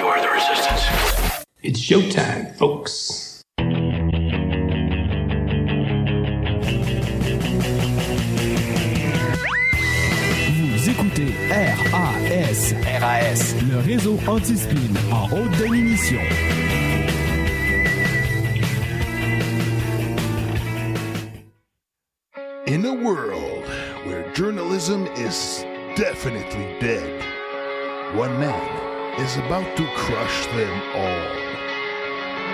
You are the resistance. It's showtime, folks. Vous écoutez RAS. RAS. Le réseau anti-spin en haute définition. In a world where journalism is definitely dead, one man is about to crush them all.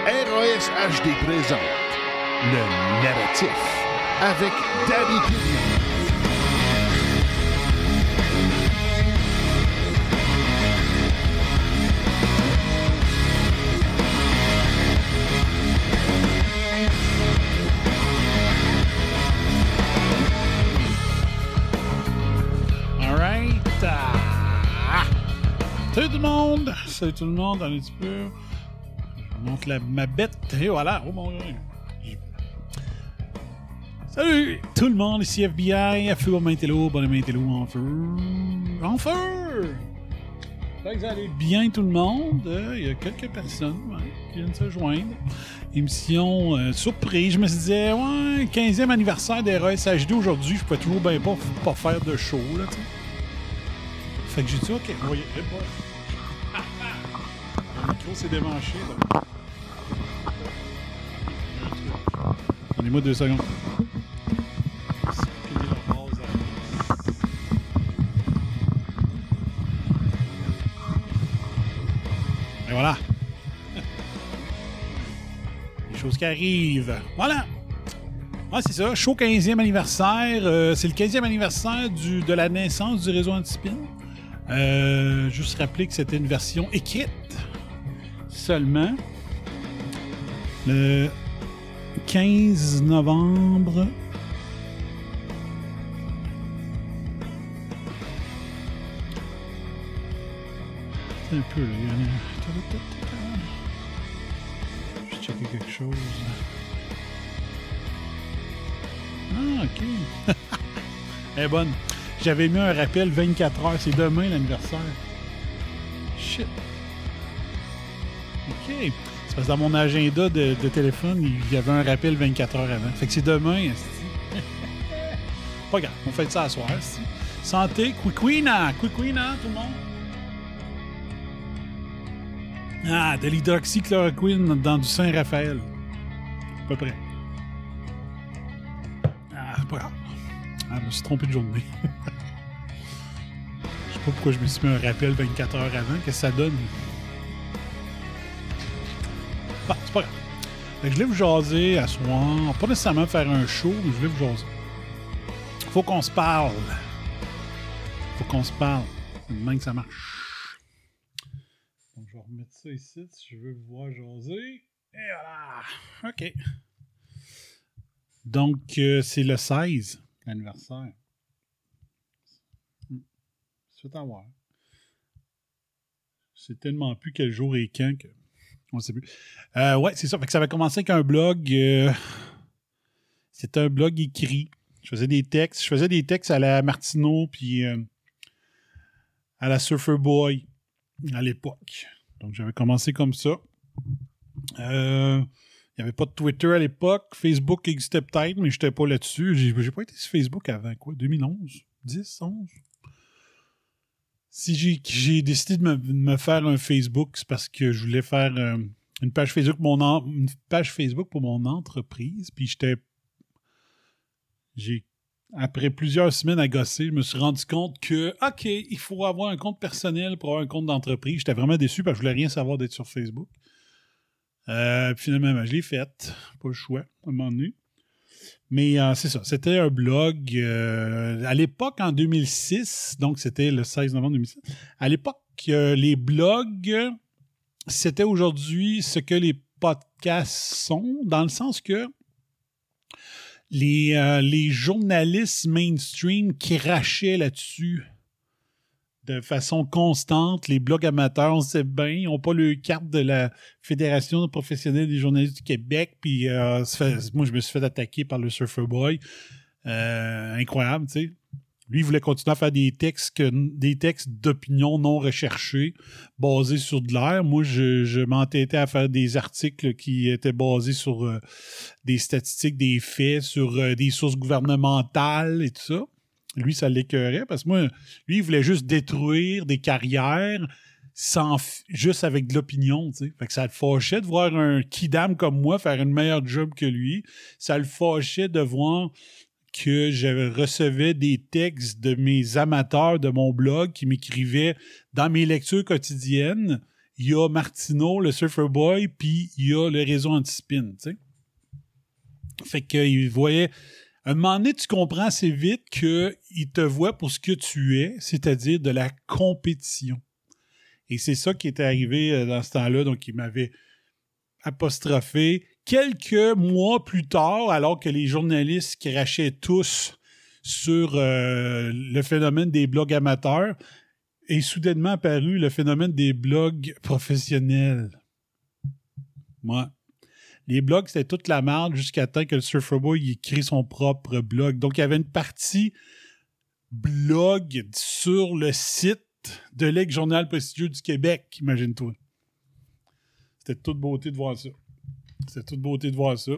RAS HD présente le narratif avec Daddy Pignon. Salut tout le monde. Un petit peu. Je monte la, ma bête. Et voilà. Oh mon dieu. Salut tout le monde. Ici FBI. À feu au Maintello. Bonne Maintello en feu. En feu! J'espère que vous allez bien tout le monde. Il y a quelques personnes qui viennent se joindre. Émission euh, surprise. Je me suis dit, ouais, 15e anniversaire des RSHD aujourd'hui. Je peux toujours bien pas, pas faire de show. Là. Fait que j'ai dit, ok, on s'est démanché. là. Donnez-moi deux secondes. Et voilà. Les choses qui arrivent. Voilà. Ah, c'est ça. Show 15e anniversaire. Euh, c'est le 15e anniversaire du, de la naissance du réseau Antispin. Euh, juste rappeler que c'était une version écrite seulement. Le 15 novembre. Un peu, là. Je checker quelque chose. Ah, ok. Elle est bonne. J'avais mis un rappel 24 heures. C'est demain l'anniversaire. Shit. Ok. C'est parce que dans mon agenda de, téléphone, il y avait un rappel 24 heures avant. Fait que c'est demain. Pas grave. On fait ça à soir. Santé. Quiquina. Quiquina, tout le monde. Ah, de l'hydroxychloroquine dans du Saint-Raphaël. À peu près. Ah, pas grave. Ah, je me suis trompé de journée. Je sais pas pourquoi je me suis mis un rappel 24 heures avant. Qu'est-ce que ça donne? C'est pas grave. Je voulais vous jaser à soir. Pas nécessairement faire un show, mais je voulais vous jaser. Faut qu'on se parle. Faut qu'on se parle. Même que ça marche. Donc, je vais remettre ça ici si je veux vous voir jaser. Et voilà. OK. Donc, euh, c'est le 16, l'anniversaire. C'est fait avoir. C'est tellement plus quel jour et quand que. Euh, ouais, c'est ça. Que ça va commencer avec un blog. euh, C'était un blog écrit. Je faisais des textes. Je faisais des textes à la Martineau puis euh, à la Surfer Boy à l'époque. Donc j'avais commencé comme ça. Il n'y avait pas de Twitter à l'époque. Facebook existait peut-être, mais je n'étais pas là-dessus. J'ai pas été sur Facebook avant quoi? 2011 10 11 Si j'ai- décidé de me, faire un Facebook, c'est parce que je voulais faire euh, une page Facebook, une page Facebook pour mon entreprise. Puis j'étais. J'ai. Après plusieurs semaines à gosser, je me suis rendu compte que, OK, il faut avoir un compte personnel pour avoir un compte d'entreprise. J'étais vraiment déçu parce que je voulais rien savoir d'être sur Facebook. Euh, puis finalement, ben, je l'ai faite. Pas le choix, à un moment donné. Mais euh, c'est ça, c'était un blog euh, à l'époque en 2006, donc c'était le 16 novembre 2006. À l'époque, euh, les blogs, c'était aujourd'hui ce que les podcasts sont, dans le sens que les, les journalistes mainstream crachaient là-dessus de façon constante. Les blogs amateurs, on sait bien, ils n'ont pas le carte de la Fédération professionnelle des journalistes du Québec. Puis euh, moi, je me suis fait attaquer par le Surfer Boy. Euh, incroyable, tu sais. Lui, il voulait continuer à faire des textes, d'opinion non recherchés, basés sur de l'air. Moi, je, m'entêtais à faire des articles qui étaient basés sur euh, des statistiques, des faits, sur des sources gouvernementales et tout ça. Lui, ça l'écœurait parce que moi, lui, il voulait juste détruire des carrières sans juste avec de l'opinion, ça le fâchait de voir un kidam comme moi faire une meilleure job que lui. Ça le fâchait de voir que je recevais des textes de mes amateurs de mon blog qui m'écrivaient dans mes lectures quotidiennes. Il y a Martineau, le Surfer Boy, puis il y a le réseau Antispin, tu sais. Fait qu'il voyait. Un moment donné, tu comprends assez vite qu'il te voit pour ce que tu es, c'est-à-dire de la compétition. Et c'est ça qui était arrivé euh, dans ce temps-là. Donc, il m'avait apostrophé quelques mois plus tard, alors que les journalistes crachaient tous sur euh, le phénomène des blogs amateurs, est soudainement apparu le phénomène des blogs professionnels. Moi, les blogs, c'était toute la merde jusqu'à temps que le Surfer Boy crée son propre blog. Donc, il y avait une partie blog sur le site de l'ex-journal prestigieux du Québec, imagine-toi. C'était toute beauté de voir ça. C'était toute beauté de voir ça.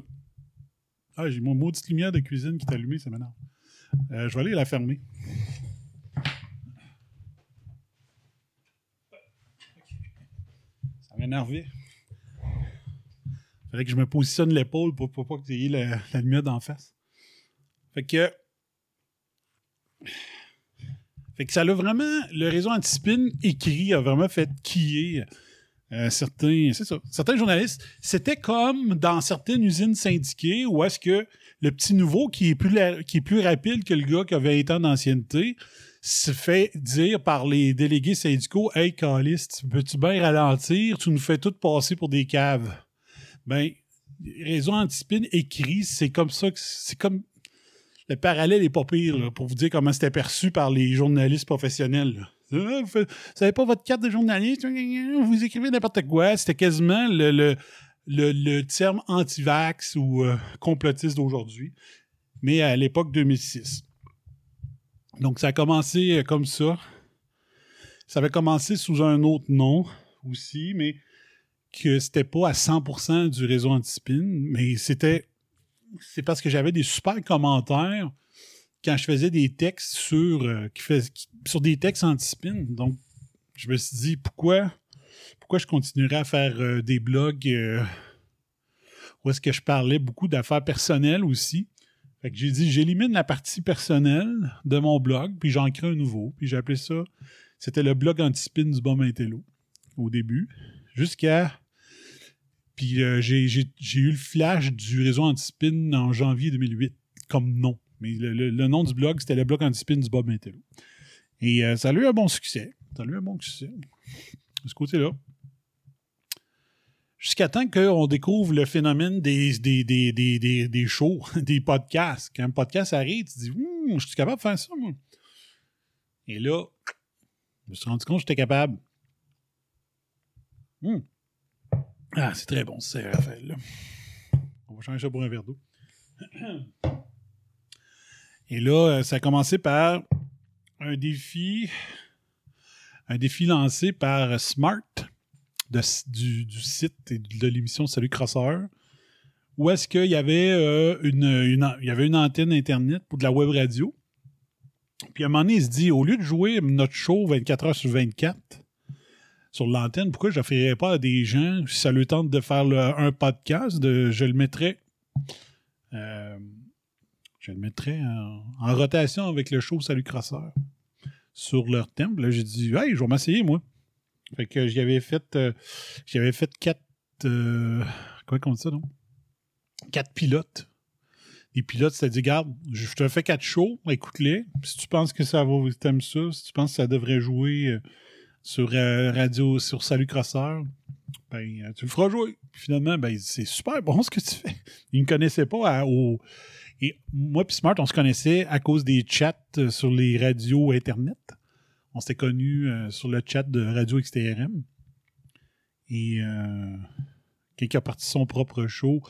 Ah, j'ai mon maudite lumière de cuisine qui est allumée, ça m'énerve. Euh, je vais aller la fermer. Ça m'énervait. Fallait que je me positionne l'épaule pour, pas que tu aies la, la lumière d'en face. Fait que. Fait que ça l'a vraiment. Le réseau Antispin écrit a vraiment fait quiller euh, certains. Ça. Certains journalistes. C'était comme dans certaines usines syndiquées où est-ce que le petit nouveau qui est plus, qui est plus rapide que le gars qui avait 20 ans d'ancienneté se fait dire par les délégués syndicaux Hey, Calis, tu peux-tu bien ralentir? Tu nous fais tout passer pour des caves. Ben, Réseau Antispin écrit, c'est comme ça que c'est comme. Le parallèle est pas pire, là, pour vous dire comment c'était perçu par les journalistes professionnels. vous n'avez pas votre carte de journaliste, vous écrivez n'importe quoi. C'était quasiment le, le, le, le terme anti-vax ou euh, complotiste d'aujourd'hui, mais à l'époque 2006. Donc, ça a commencé euh, comme ça. Ça avait commencé sous un autre nom aussi, mais que c'était pas à 100% du réseau Antispin, mais c'était c'est parce que j'avais des super commentaires quand je faisais des textes sur euh, qui fais- sur des textes Antispin. Donc je me suis dit pourquoi pourquoi je continuerais à faire euh, des blogs euh, où est-ce que je parlais beaucoup d'affaires personnelles aussi? Fait que j'ai dit j'élimine la partie personnelle de mon blog puis j'en crée un nouveau puis j'ai appelé ça c'était le blog Antispin du bon Intello au début jusqu'à puis euh, j'ai, eu le flash du réseau Antispin en janvier 2008 comme nom. Mais le, le- nom du blog, c'était le blog Antispin du Bob Intello. Et euh, ça a eu un bon succès. Ça a eu un bon succès. De ce côté-là. Jusqu'à temps qu'on découvre le phénomène des, des, des, des, des, des shows, des podcasts. Quand un podcast arrive, tu te dis Hum, Je suis capable de faire ça, moi. Et là, je me suis rendu compte que j'étais capable. Hum. Ah, c'est très bon, c'est Raphaël. On va changer ça pour un verre d'eau. Et là, euh, ça a commencé par un défi, un défi lancé par Smart du, site et de l'émission Salut Crosseur, où est-ce qu'il y avait euh, y avait une antenne Internet pour de la web radio. Puis à un moment donné, il se dit, au lieu de jouer notre show 24 heures sur 24, sur l'antenne, pourquoi je ne ferais pas à des gens, si ça leur tente de faire un podcast, de, je le mettrais. euh, je le mettrais en, rotation avec le show Salut Crosseur sur leur thème. Là, j'ai dit, hey, je vais m'essayer, moi. Fait que j'y avais fait, euh, j'y avais fait quatre, euh, comment dit ça, non? Quatre pilotes. les pilotes dit, garde, je te fais quatre shows, écoute-les. Si tu penses que ça va, t'aimes ça, si tu penses que ça devrait jouer euh, sur euh, radio, sur Salut Crosseur, ben, euh, tu le feras jouer. Puis finalement, ben, c'est super bon ce que tu fais. Ils ne me connaissaient pas au. Et moi puis Smart, on se connaissait à cause des chats euh, sur les radios Internet. On s'était connus sur le chat de Radio XTRM. Et euh, quelqu'un a parti son propre show.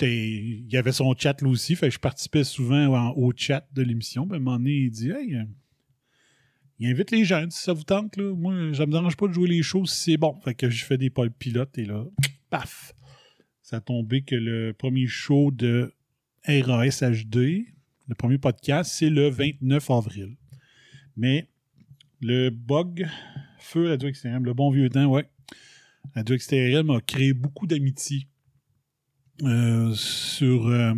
Il y avait son chat là aussi, fait que je participais souvent en- au chat de l'émission. Puis à un il dit Hey, il invite les gens, si ça vous tente. Là. Moi, ça me dérange pas de jouer les shows si c'est bon. Fait que je fais des pôles pilotes et là, paf! Ça a tombé que le premier show de RAS HD, le premier podcast, c'est le 29 avril. Mais le bug, feu Radio XTRM, le bon vieux temps, ouais. Radio XTRM a créé beaucoup d'amitié euh, sur euh,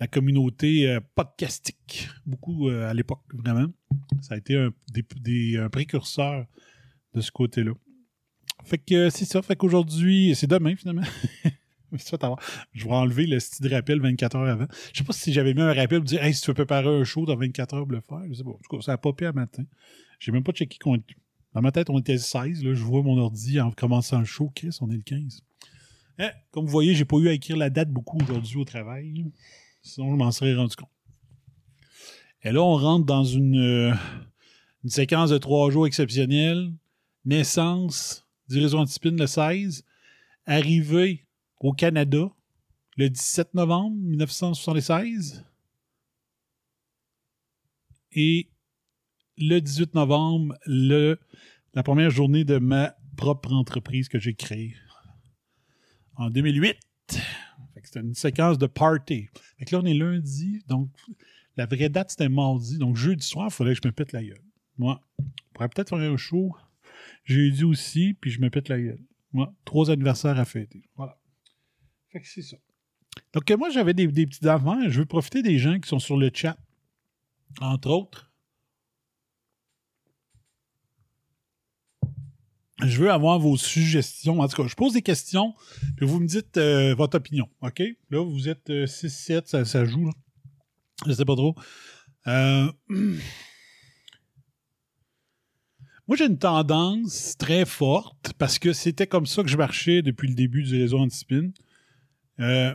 la communauté euh, podcastique. Beaucoup à l'époque, vraiment. Ça a été un, précurseur de ce côté-là. Fait que euh, c'est ça. Fait qu'aujourd'hui, c'est demain finalement. Je vais enlever le style de rappel 24 heures avant. Je sais pas si j'avais mis un rappel pour dire Hey, si tu veux préparer un show dans 24 heures pour le faire. Je sais pas. En tout cas, ça a popé à matin. J'ai même pas checké qu'on Dans ma tête, on était le 16. Là, je vois mon ordi en commençant le show. Chris, on est le 15. Eh, comme vous voyez, j'ai pas eu à écrire la date beaucoup aujourd'hui au travail. Sinon, je m'en serais rendu compte. Et là, on rentre dans une, euh, une séquence de trois jours exceptionnelle. Naissance du réseau Antispin le 16. Arrivée au Canada le 17 novembre 1976. Et le 18 novembre, la première journée de ma propre entreprise que j'ai créée. En 2008. Fait que C'était une séquence de party. Fait là, on est lundi, donc la vraie date, c'était mardi. Donc jeudi soir, il fallait que je me pète la gueule. Moi, je pourrais peut-être faire un show jeudi aussi, puis je me pète la gueule. Moi, trois anniversaires à fêter. Voilà. Fait que c'est ça. Donc, euh, moi, j'avais des, des petits affaires. Je veux profiter des gens qui sont sur le chat. Entre autres, je veux avoir vos suggestions. En tout cas, je pose des questions, puis vous me dites euh, votre opinion. OK? Là, vous êtes 6-7, ça, ça joue. Là. Je sais pas trop. Euh, Moi, j'ai une tendance très forte parce que c'était comme ça que je marchais depuis le début du réseau Antispin. Euh,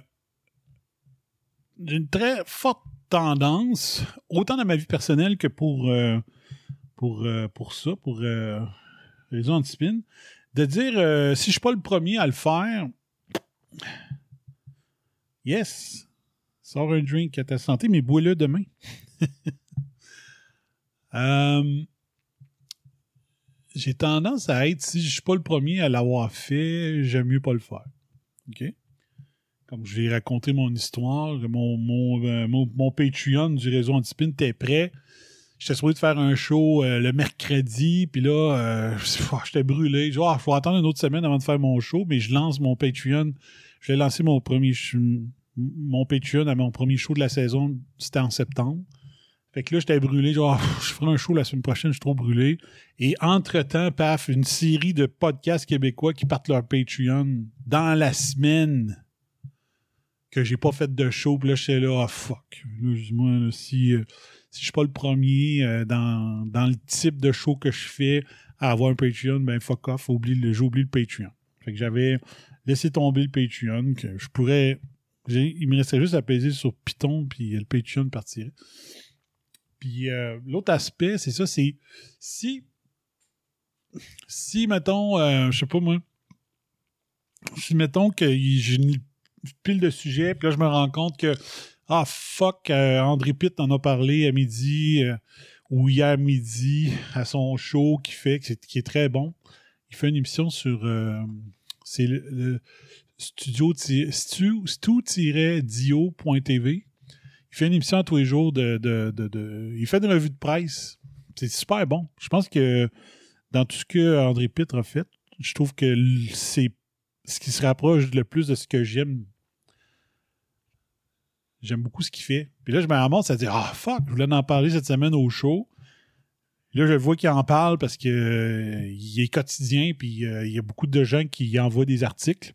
j'ai une très forte tendance, autant dans ma vie personnelle que pour, euh, pour, pour ça, pour euh, réseau Antispin, de dire si je suis pas le premier à le faire, yes, sors un drink à ta santé, mais bois-le demain. Euh, j'ai tendance à être, si je suis pas le premier à l'avoir fait, j'aime mieux pas le faire. OK? Comme je vais raconter mon histoire, mon, mon, euh, mon, mon Patreon du réseau Antispin était prêt. J'étais supposé de faire un show euh, le mercredi, puis là, euh, j'étais brûlé. Je dis, Ah, faut attendre une autre semaine avant de faire mon show, mais je lance mon Patreon. Je vais lancer mon premier mon Patreon à mon premier show de la saison, c'était en septembre. Fait que là, j'étais brûlé. Genre, je ferai un show la semaine prochaine, je suis trop brûlé. Et entre-temps, paf, une série de podcasts québécois qui partent leur Patreon dans la semaine que j'ai pas fait de show. Puis là, j'étais là, ah fuck. Moi, là, si, euh, si je suis pas le premier euh, dans, dans le type de show que je fais à avoir un Patreon, ben fuck off, oublie le, j'ai oublié le Patreon. Fait que j'avais laissé tomber le Patreon, que je pourrais. Il me restait juste à peser sur Python, puis le Patreon partirait. Puis euh, l'autre aspect, c'est ça, c'est si, si mettons, euh, je sais pas moi, si mettons que j'ai une pile de sujets, puis là je me rends compte que, ah fuck, euh, André Pitt en a parlé à midi, euh, ou hier midi, à son show qui fait, qui est, très bon. Il fait une émission sur, c'est le, stu-dio.tv. Il fait une émission tous les jours de, de, de, Il fait une revue de presse. C'est super bon. Je pense que dans tout ce que André Pitt a fait, je trouve que c'est ce qui se rapproche le plus de ce que j'aime. J'aime beaucoup ce qu'il fait. Puis là, je me ramasse à dire Ah fuck, je voulais en parler cette semaine au show. Là, je vois qu'il en parle parce que euh, il est quotidien, puis euh, il y a beaucoup de gens qui envoient des articles.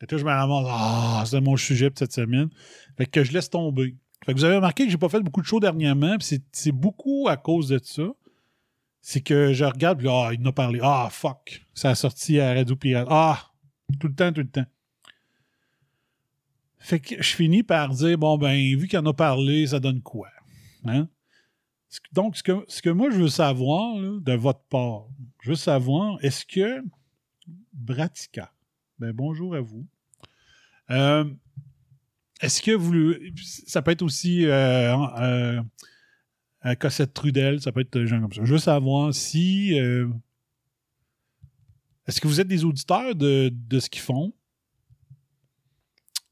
Là, je me ramasse, ah, c'est mon sujet pour cette semaine. Fait que je laisse tomber. Fait que vous avez remarqué que j'ai pas fait beaucoup de shows dernièrement, puis c'est- beaucoup à cause de ça. C'est que je regarde, puis ah, il en a parlé. Ah, fuck. Ça a sorti à Radio Pirate. Ah, tout le temps, tout le temps. Fait que je finis par dire, bon, ben, vu qu'il en a parlé, ça donne quoi? Hein? Donc, ce que, ce que moi, je veux savoir, là, de votre part, je veux savoir, est-ce que Bratica, ben, bonjour à vous. Euh, est-ce que vous. Ça peut être aussi euh, euh, euh, Cossette Trudel, ça peut être des gens comme ça. Je veux savoir si. est-ce que vous êtes des auditeurs de, de ce qu'ils font?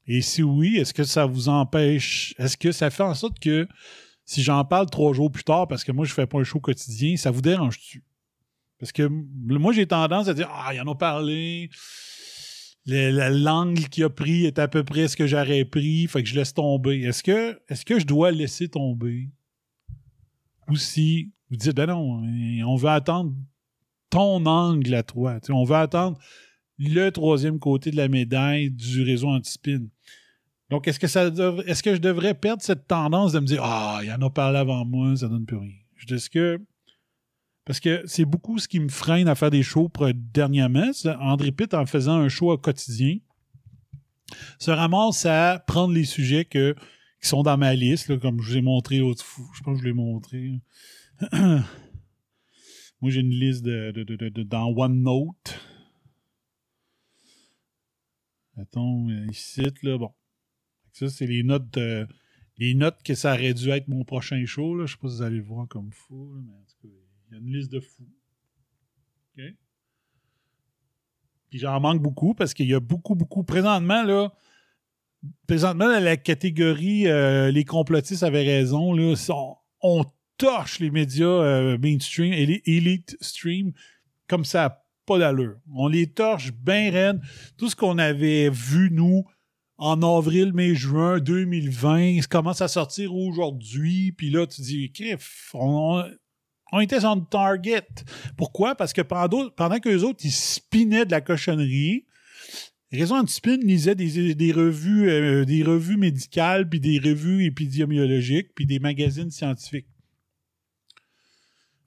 Et si oui, est-ce que ça vous empêche? Est-ce que ça fait en sorte que si j'en parle trois jours plus tard, parce que moi je fais pas un show quotidien, ça vous dérange-tu? Parce que moi j'ai tendance à dire Ah, il en a parlé. Le- la- L'angle qu'il a pris est à peu près ce que j'aurais pris, fait que je laisse tomber. Est-ce que, est je dois laisser tomber? Ou si vous dites, ben non, on veut attendre ton angle à toi. On veut attendre le troisième côté de la médaille du réseau anti-spin. Donc, est-ce que, ça est-ce que je devrais perdre cette tendance de me dire Ah, il en a parlé avant moi, ça donne plus rien? Je dis, Est-ce que. Parce que c'est beaucoup ce qui me freine à faire des shows pour- dernièrement. André Pitt, en faisant un show au quotidien, se ramasse à prendre les sujets qui sont dans ma liste, comme je vous ai montré l'autre fois. Je pense que je l'ai montré. Moi, j'ai une liste de, dans OneNote. Mettons, euh, ici, là, bon. Ça, c'est les notes les notes que ça aurait dû être mon prochain show. Là. Je sais pas si vous allez le voir comme fou, mais en tout cas, il y a une liste de fous. OK? Puis j'en manque beaucoup parce qu'il y a beaucoup, beaucoup. Présentement, là, présentement, dans la catégorie euh, Les complotistes avaient raison, là, on, torche les médias euh, mainstream et elite stream comme ça pas d'allure. On les torche bien raide. Tout ce qu'on avait vu, nous, en avril, mai, juin 2020, ça commence à sortir aujourd'hui. Puis là, tu dis, Criff, on, on était le target. Pourquoi? Parce que pendant, pendant qu'eux autres, ils spinaient de la cochonnerie, Raison Antispin lisait des, des revues, euh, des revues médicales, puis des revues épidémiologiques, puis des magazines scientifiques.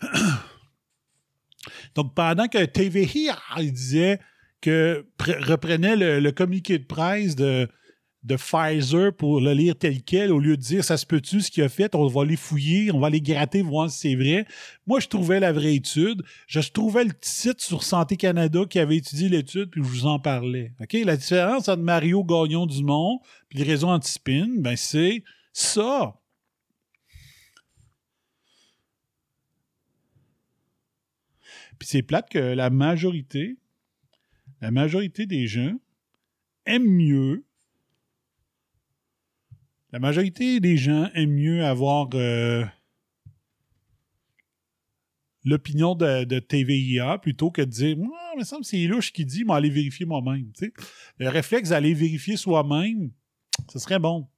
Donc, pendant que TVI il disait que pr- reprenait le communiqué de presse de, de Pfizer pour le lire tel quel, au lieu de dire ça se peut-tu ce qu'il a fait, on va les fouiller, on va les gratter, voir si c'est vrai. Moi, je trouvais la vraie étude. Je trouvais le site sur Santé Canada qui avait étudié l'étude, puis je vous en parlais. La différence entre Mario Gagnon Dumont puis le réseau Antispin, ben c'est ça. Puis c'est plate que la majorité, la majorité des gens aiment mieux. La majorité des gens aiment mieux avoir euh, l'opinion de, TVIA plutôt que de dire Ah, mais ça me semble que c'est louche qui dit, mais aller vérifier moi-même. Le réflexe d'aller vérifier soi-même, ce serait bon.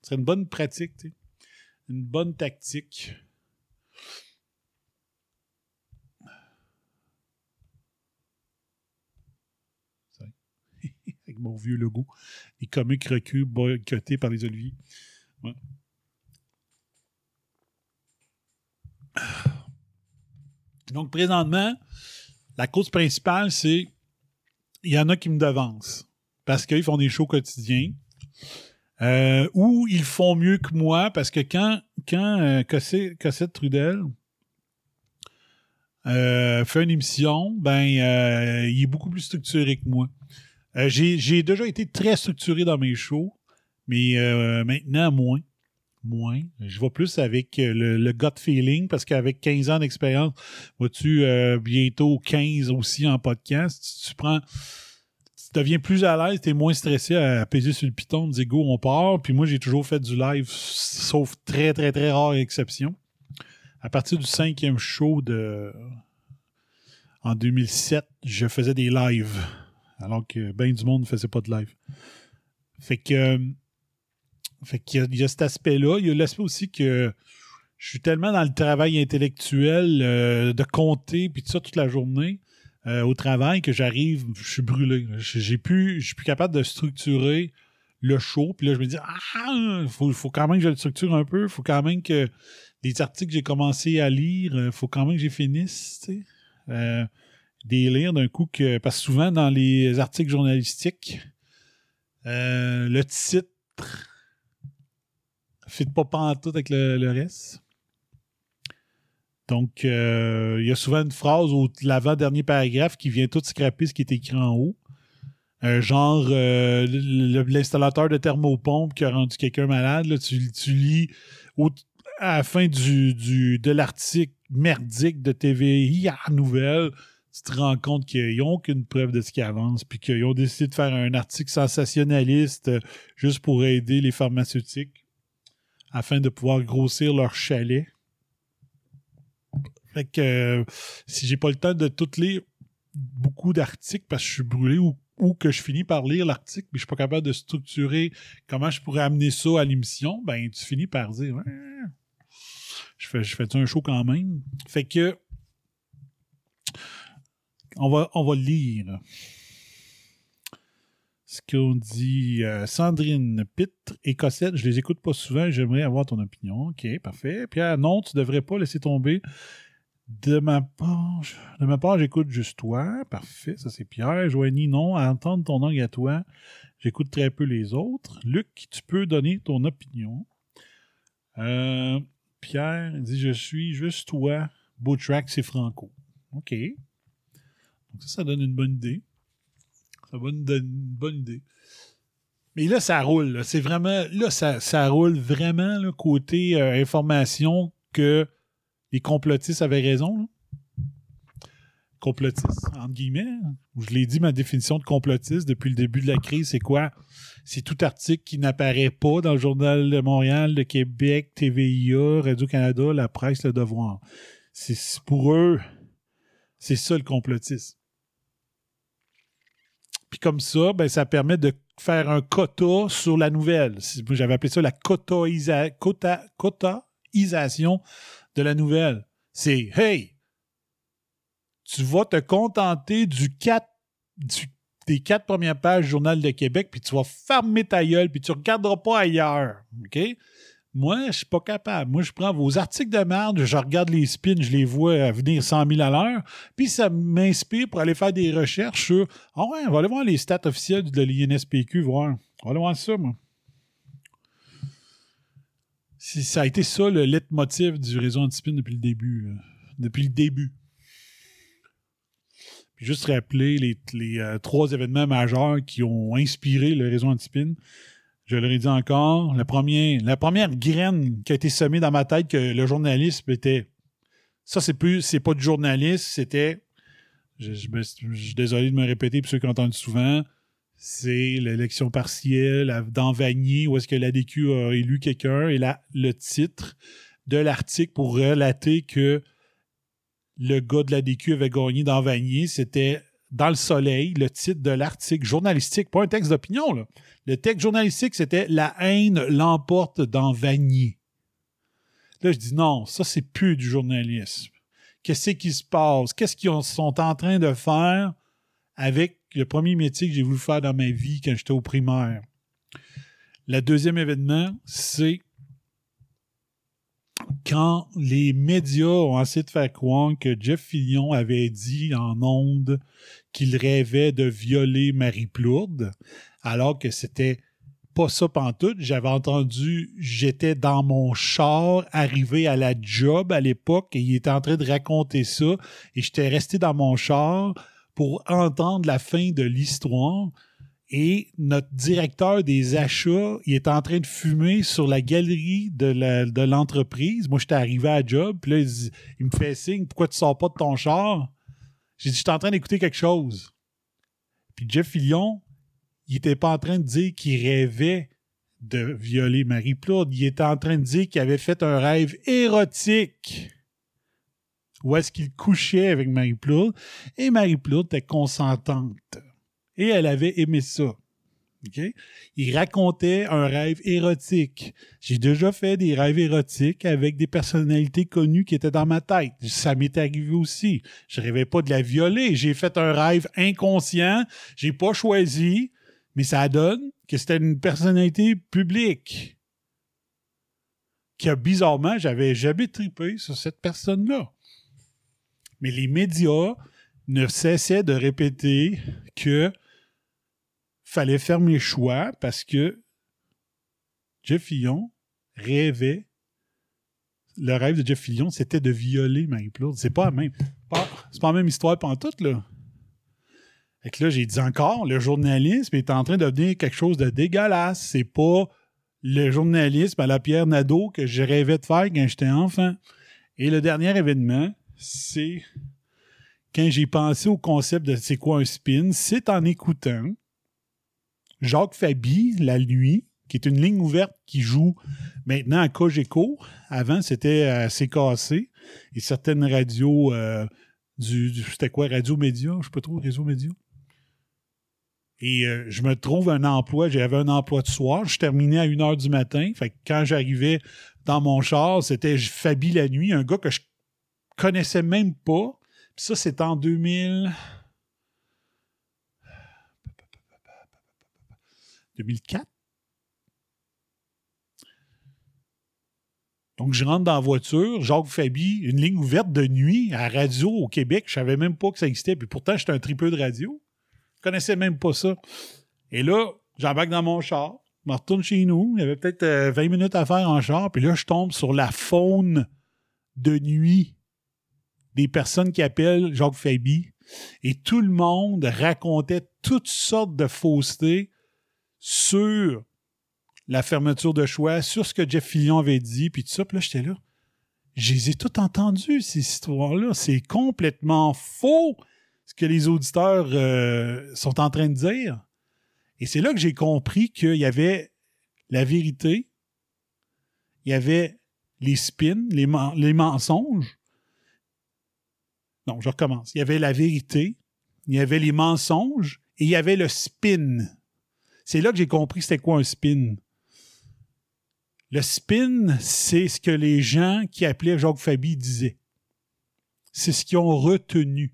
Ce serait une bonne pratique, une bonne tactique. Mon vieux logo. Les comiques recul boycottés par les Oliviers. Donc, présentement, la cause principale, c'est il y en a qui me devancent parce qu'ils font des shows quotidiens. Euh, ou ils font mieux que moi parce que quand, quand euh, Cossette, Trudel euh, fait une émission, ben il est beaucoup plus structuré que moi. Euh, j'ai, déjà été très structuré dans mes shows, mais euh, maintenant moins. Moins. Je vais plus avec euh, le, gut feeling parce qu'avec 15 ans d'expérience, euh, bientôt 15 aussi en podcast, tu, tu prends. Tu deviens plus à l'aise, tu es moins stressé à, peser sur le piton, dire go, on part. Puis moi, j'ai toujours fait du live, sauf très, très, très rare exception. À partir du cinquième show de. En 2007, je faisais des lives alors que bien du monde ne faisait pas de live. Fait que, euh, fait qu'il y, il y a cet aspect-là. Il y a l'aspect aussi que je suis tellement dans le travail intellectuel euh, de compter puis tout ça toute la journée. euh, au travail que j'arrive, je suis brûlé. J'ai plus, je suis plus capable de structurer le show. Puis là, je me dis, ah, faut, faut quand même que je le structure un peu. faut quand même que les articles que j'ai commencé à lire, euh, faut quand même que j'ai finisse, tu sais. Des lire d'un coup que. Parce que souvent, dans les articles journalistiques, euh, le titre fit pas pantoute avec le, reste. Donc, euh, il y a souvent une phrase au l'avant-dernier paragraphe qui vient tout scraper ce qui est écrit en haut. Genre, euh, l'installateur de thermopompe qui a rendu quelqu'un malade, là, tu, tu lis à la fin du, du- de l'article merdique de TVI à Nouvelle, tu te rends compte qu'ils n'ont aucune preuve de ce qui avance, puis qu'ils ont décidé de faire un article sensationnaliste euh, juste pour aider les pharmaceutiques afin de pouvoir grossir leur chalet. Fait que euh, si j'ai pas le temps de tout lire beaucoup d'articles parce que je suis brûlé ou, que je finis par lire l'article mais je suis pas capable de structurer comment je pourrais amener ça à l'émission, ben tu finis par dire je fais, je fais un show quand même? Fait que on va, on va lire. Ce qu'on dit euh, Sandrine Pitre et Cossette, je les écoute pas souvent, j'aimerais avoir ton opinion. OK, parfait. Pierre, non, tu devrais pas laisser tomber. De ma part, de ma part, j'écoute juste toi. Parfait, ça c'est Pierre. Joanie, non, à entendre ton langue à toi, j'écoute très peu les autres. Luc, tu peux donner ton opinion. Euh, Pierre dit Je suis juste toi. Beau track, c'est Franco. OK. Donc ça, ça donne une bonne idée. Ça donne une bonne idée. Mais là, ça roule. C'est vraiment. Là, ça, ça roule vraiment là, côté euh, information que les complotistes avaient raison. là. Complotistes, entre guillemets. Je l'ai dit, ma définition de complotiste depuis le début de la crise, c'est quoi? C'est tout article qui n'apparaît pas dans le Journal de Montréal, de Québec, TVIA, Radio-Canada, la presse, le devoir. C'est pour eux, c'est ça le complotisme. Puis comme ça, ben, ça permet de faire un quota sur la nouvelle. J'avais appelé ça la quotaisa- quota- quotaisation de la nouvelle. C'est Hey, tu vas te contenter du 4, du- des quatre premières pages du Journal de Québec, puis tu vas fermer ta gueule, puis tu regarderas pas ailleurs. OK? Moi, je suis pas capable. Moi, je prends vos articles de merde, je regarde les spins, je les vois à venir 100 000 à l'heure, puis ça m'inspire pour aller faire des recherches sur Ah ouais, on va aller voir les stats officielles de l'INSPQ, voir. On va aller voir ça, moi. Ça a été ça le leitmotiv du réseau antispin depuis le début. Depuis le début. Puis juste rappeler les, les, euh, trois événements majeurs qui ont inspiré le réseau antispin. Je le redis encore, la première, la graine qui a été semée dans ma tête que le journalisme était. Ça, c'est plus, c'est pas du journalisme, c'était. Je, suis désolé de me répéter pour ceux qui entendent souvent. C'est l'élection partielle dans Vanier où est-ce que l'ADQ a élu quelqu'un et là, le titre de l'article pour relater que le gars de l'ADQ avait gagné dans Vanier, c'était dans le soleil, le titre de l'article journalistique, pas un texte d'opinion, là. Le texte journalistique, c'était La haine l'emporte dans Vanier. Là, je dis non, ça, c'est plus du journalisme. Qu'est-ce qui se passe? Qu'est-ce qu'ils ont- sont en train de faire avec le premier métier que j'ai voulu faire dans ma vie quand j'étais au primaire? Le deuxième événement, c'est quand les médias ont essayé de croire que Jeff Fillion avait dit en ondes qu'il rêvait de violer Marie Plourde, alors que c'était pas ça pantoute. J'avais entendu, j'étais dans mon char, arrivé à la job à l'époque, et il était en train de raconter ça, et j'étais resté dans mon char pour entendre la fin de l'histoire. Et notre directeur des achats, il est en train de fumer sur la galerie de la- de l'entreprise. Moi, j'étais arrivé à job, puis là, il, me fait signe, pourquoi tu sors pas de ton char? J'ai dit, je suis en train d'écouter quelque chose. Puis Jeff Fillion, il était pas en train de dire qu'il rêvait de violer Marie Plourde. Il était en train de dire qu'il avait fait un rêve érotique. Où est-ce qu'il couchait avec Marie Plourde? Et Marie Plourde était consentante. Et elle avait aimé ça. OK? Il racontait un rêve érotique. J'ai déjà fait des rêves érotiques avec des personnalités connues qui étaient dans ma tête. Ça m'est arrivé aussi. Je rêvais pas de la violer. J'ai fait un rêve inconscient. J'ai pas choisi, mais ça donne que c'était une personnalité publique. Que bizarrement, j'avais jamais tripé sur cette personne-là. Mais les médias ne cessaient de répéter que fallait faire mes choix parce que Jeff Fillon rêvait. Le rêve de Jeff Fillon, c'était de violer Marie-Claude. C'est pas la même. C'est pas la même histoire pendant tout, là. Fait que là, j'ai dit encore, le journalisme est en train de devenir quelque chose de dégueulasse. C'est pas le journalisme à la Pierre Nadeau que je rêvais de faire quand j'étais enfant. Et le dernier événement, c'est quand j'ai pensé au concept de c'est quoi un spin, c'est en écoutant Jacques Fabi, La Nuit, qui est une ligne ouverte qui joue maintenant à Cogeco. Avant, c'était à CKC et certaines radios euh, du, du- C'était quoi, Radio Média? Je sais pas trop, Réseau Média? Et euh, je me trouve un emploi. J'avais un emploi de soir. Je terminais à 1 h du matin. Quand j'arrivais dans mon char, c'était Fabi La Nuit, un gars que je connaissais même pas. Puis ça, c'est en 2000. 2004. Donc, je rentre dans la voiture, Jacques Fabi, une ligne ouverte de nuit à radio au Québec. Je savais même pas que ça existait. Puis pourtant, j'étais un tripeux de radio. Je connaissais même pas ça. Et là, j'embarque dans mon char, je me retourne chez nous. Il y avait peut-être euh, 20 minutes à faire en char. Puis là, je tombe sur la faune de nuit des personnes qui appellent Jacques Fabi. Et tout le monde racontait toutes sortes de faussetés sur la fermeture de choix, sur ce que Jeff Fillion avait dit, puis tout ça. Puis là, j'étais là. Je les ai toutes entendues, ces histoires-là. C'est complètement faux ce que les auditeurs euh, sont en train de dire. Et c'est là que j'ai compris qu'il y avait la vérité, il y avait les spins, les, les mensonges. Non, je recommence. Il y avait la vérité, il y avait les mensonges et il y avait le spin. C'est là que j'ai compris c'était quoi un spin. Le spin, c'est ce que les gens qui appelaient Jacques Fabi disaient. C'est ce qu'ils ont retenu.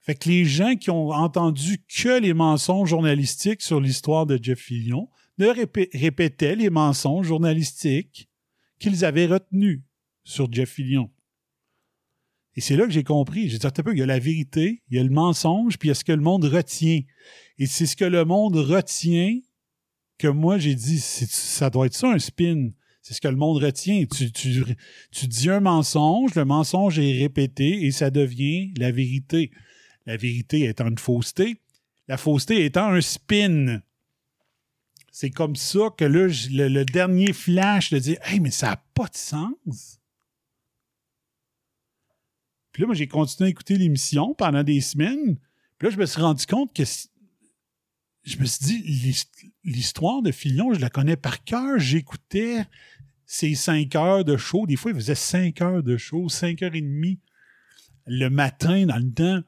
Fait que les gens qui ont entendu que les mensonges journalistiques sur l'histoire de Jeff Fillion ne répé- répétaient les mensonges journalistiques qu'ils avaient retenus sur Jeff Fillion. Et c'est là que j'ai compris. J'ai dit, un peu, il y a la vérité, il y a le mensonge, puis il y a ce que le monde retient. Et c'est ce que le monde retient que moi, j'ai dit, ça doit être ça un spin. C'est ce que le monde retient. Tu, tu, tu dis un mensonge, le mensonge est répété et ça devient la vérité. La vérité étant une fausseté, la fausseté étant un spin. C'est comme ça que là, le, le dernier flash de dire Hey, mais ça n'a pas de sens. Puis là, moi, j'ai continué à écouter l'émission pendant des semaines. Puis là, je me suis rendu compte que je me suis dit, l'hist- l'histoire de Fillon, je la connais par cœur. J'écoutais ces cinq heures de show. Des fois, il faisait cinq heures de show, cinq heures et demie le matin dans le temps.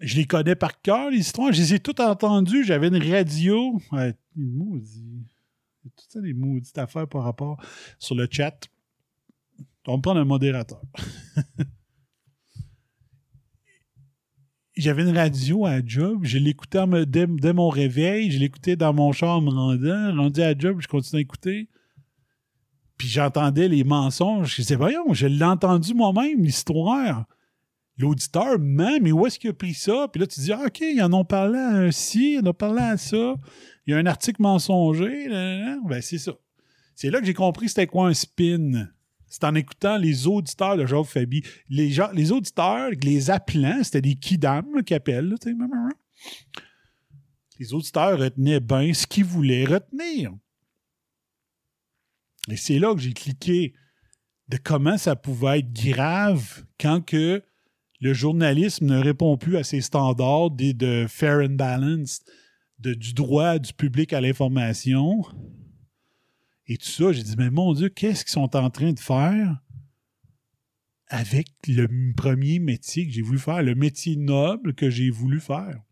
Je les connais par cœur, les histoires. Je les ai toutes entendues. J'avais une radio. Ouais, maudit. Tout ça, des maudites affaires par rapport sur le chat. On prendre un modérateur. J'avais une radio à job. Je l'écoutais dès, mon réveil. Je l'écoutais dans mon char en me rendant. Rendu à job, je continuais à écouter. Puis j'entendais les mensonges. Je disais, voyons, je l'ai entendu moi-même, l'histoire. L'auditeur ment, mais où est-ce qu'il a pris ça? Puis là, tu dis, ah, OK, ils en ont parlé à un ci, ils en ont parlé à ça. Il y a un article mensonger. Ben, c'est ça. C'est là que j'ai compris c'était quoi un spin. C'est en écoutant les auditeurs de Jacques Fabi. Les, les auditeurs, les appelants, c'était des kidams qui appellent. là. Les auditeurs retenaient bien ce qu'ils voulaient retenir. Et c'est là que j'ai cliqué de comment ça pouvait être grave quand que le journalisme ne répond plus à ses standards de fair and balanced, de, du droit du public à l'information. Et tout ça, j'ai dit, mais mon Dieu, qu'est-ce qu'ils sont en train de faire avec le premier métier que j'ai voulu faire, le métier noble que j'ai voulu faire?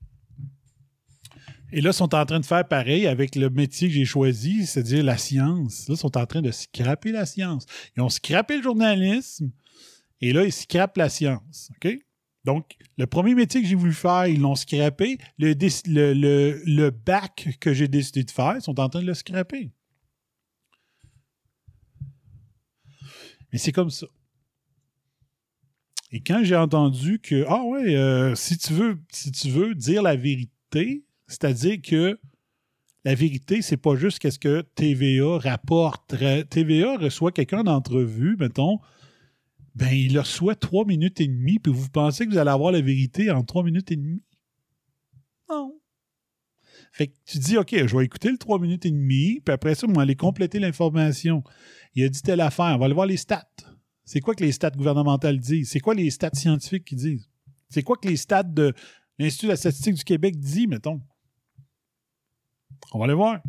Et là, ils sont en train de faire pareil avec le métier que j'ai choisi, c'est-à-dire la science. Là, ils sont en train de scraper la science. Ils ont scrappé le journalisme et là, ils scrapent la science. Donc, le premier métier que j'ai voulu faire, ils l'ont scrappé. Le bac que j'ai décidé de faire, ils sont en train de le scraper. Mais c'est comme ça. Et quand j'ai entendu que, ah ouais, euh, si, tu veux, si tu veux dire la vérité, c'est-à-dire que la vérité, c'est pas juste qu'est-ce que TVA rapporte. Ra- TVA reçoit quelqu'un d'entrevue, mettons, ben il reçoit trois minutes et demie, puis vous pensez que vous allez avoir la vérité en trois minutes et demie? Non. Fait que tu dis, OK, je vais écouter le trois minutes et demie, puis après ça, on va aller compléter l'information. Il a dit telle affaire, on va aller voir les stats. C'est quoi que les stats gouvernementales disent? C'est quoi les stats scientifiques qui disent? C'est quoi que les stats de l'Institut de la statistique du Québec dit, mettons? On va aller voir.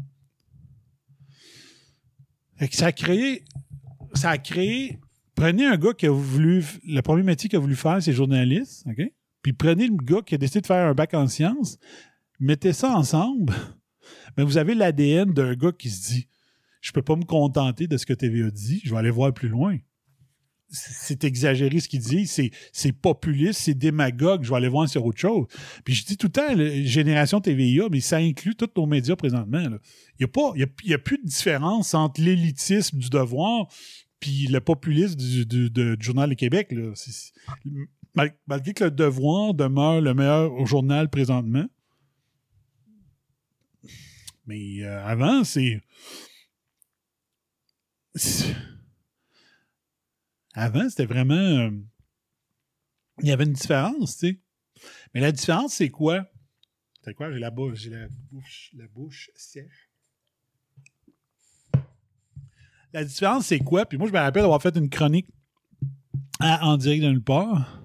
Ça a créé. Ça a créé. Prenez un gars qui a voulu. Le premier métier qu'il a voulu faire, c'est journaliste, OK? Puis prenez le gars qui a décidé de faire un bac en sciences, mettez ça ensemble. Mais vous avez l'ADN d'un gars qui se dit Je peux pas me contenter de ce que TVA dit, je vais aller voir plus loin. C'est exagéré ce qu'il dit, c'est populiste, c'est démagogue, je vais aller voir sur autre chose. Puis je dis tout le temps, Génération TVA, mais ça inclut tous nos médias présentement. Il n'y a, y a, plus de différence entre l'élitisme du devoir puis le populisme du, Journal du Québec. malgré que le devoir demeure le meilleur journal présentement. Mais euh, avant, c'est. Avant, c'était vraiment. euh, il y avait une différence, tu sais. Mais la différence, c'est quoi? C'est quoi? J'ai la bouche, j'ai la bouche, la bouche sèche. La différence, c'est quoi? Puis moi, je me rappelle avoir fait une chronique En direct de nulle part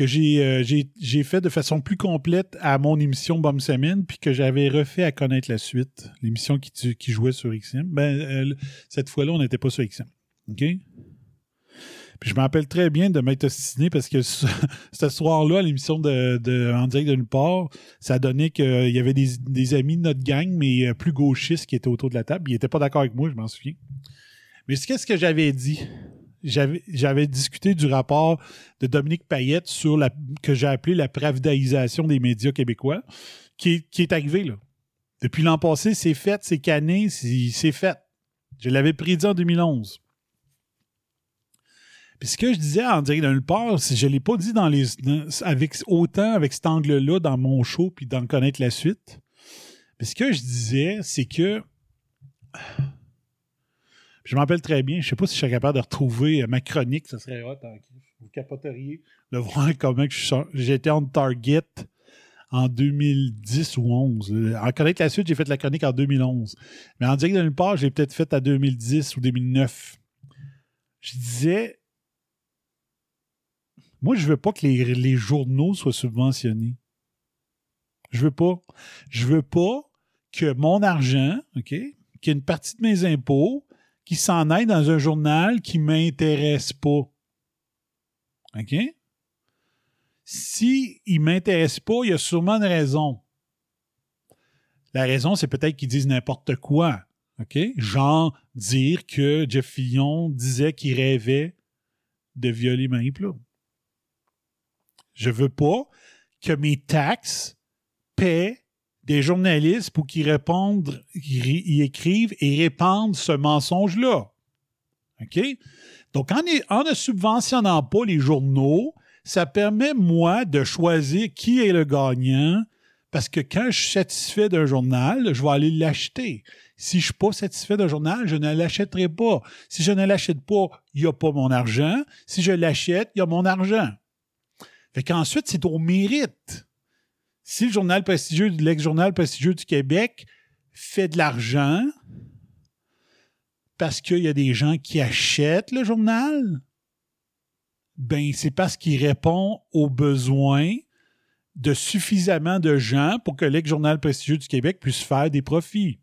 que j'ai euh, j'ai- j'ai fait de façon plus complète à mon émission Bomb Semaine, puis que j'avais refait à connaître la suite, l'émission qui, qui jouait sur XM. Ben, euh, cette fois-là, on n'était pas sur XM. OK? Puis je me rappelle très bien de m'être ostiné parce que ce, soir-là, à l'émission de, de En direct de nulle part, ça donnait qu'il y avait des, des amis de notre gang, mais euh, plus gauchistes qui étaient autour de la table. Ils n'étaient pas d'accord avec moi, je m'en souviens. Mais qu'est-ce que j'avais dit? J'avais, discuté du rapport de Dominique Payette sur la, que j'ai appelé la pravdaïsation des médias québécois, qui est, qui est arrivé là. Depuis l'an passé, c'est fait, c'est cané, c'est, fait. Je l'avais prédit en 2011. Puis ce que je disais en direct nulle part, je ne l'ai pas dit dans les, avec, autant avec cet angle-là dans mon show puis d'en connaître la suite. Puis ce que je disais, c'est que. Je me rappelle très bien, je ne sais pas si je suis capable de retrouver euh, ma chronique, ça serait hot crise. Vous capoteriez de voir comment j'étais en target en 2010 ou 11. Euh, En connaître la suite, j'ai fait la chronique en 2011. Mais en direct de nulle part, j'ai peut-être fait à 2010 ou 2009. Je disais, moi, je veux pas que les, les journaux soient subventionnés. Je veux pas. Je veux pas que mon argent, OK, qu'il une partie de mes impôts qui s'en aille dans un journal qui m'intéresse pas. OK? Si il m'intéresse pas, il y a sûrement une raison. La raison, c'est peut-être qu'ils disent n'importe quoi. OK? Genre dire que Jeff Fillon disait qu'il rêvait de violer Marie Plum. Je veux pas que mes taxes paient des journalistes pour qu'ils répondent, qu'ils écrivent et répandent ce mensonge-là. OK? Donc, en, en ne subventionnant pas les journaux, ça permet, moi, de choisir qui est le gagnant parce que quand je suis satisfait d'un journal, je vais aller l'acheter. Si je ne suis pas satisfait d'un journal, je ne l'achèterai pas. Si je ne l'achète pas, il n'y a pas mon argent. Si je l'achète, il y a mon argent. Fait qu'ensuite, c'est au mérite. Si le journal prestigieux, l'ex-journal prestigieux du Québec fait de l'argent parce qu'il y a des gens qui achètent le journal, ben c'est parce qu'il répond aux besoins de suffisamment de gens pour que l'ex-journal prestigieux du Québec puisse faire des profits.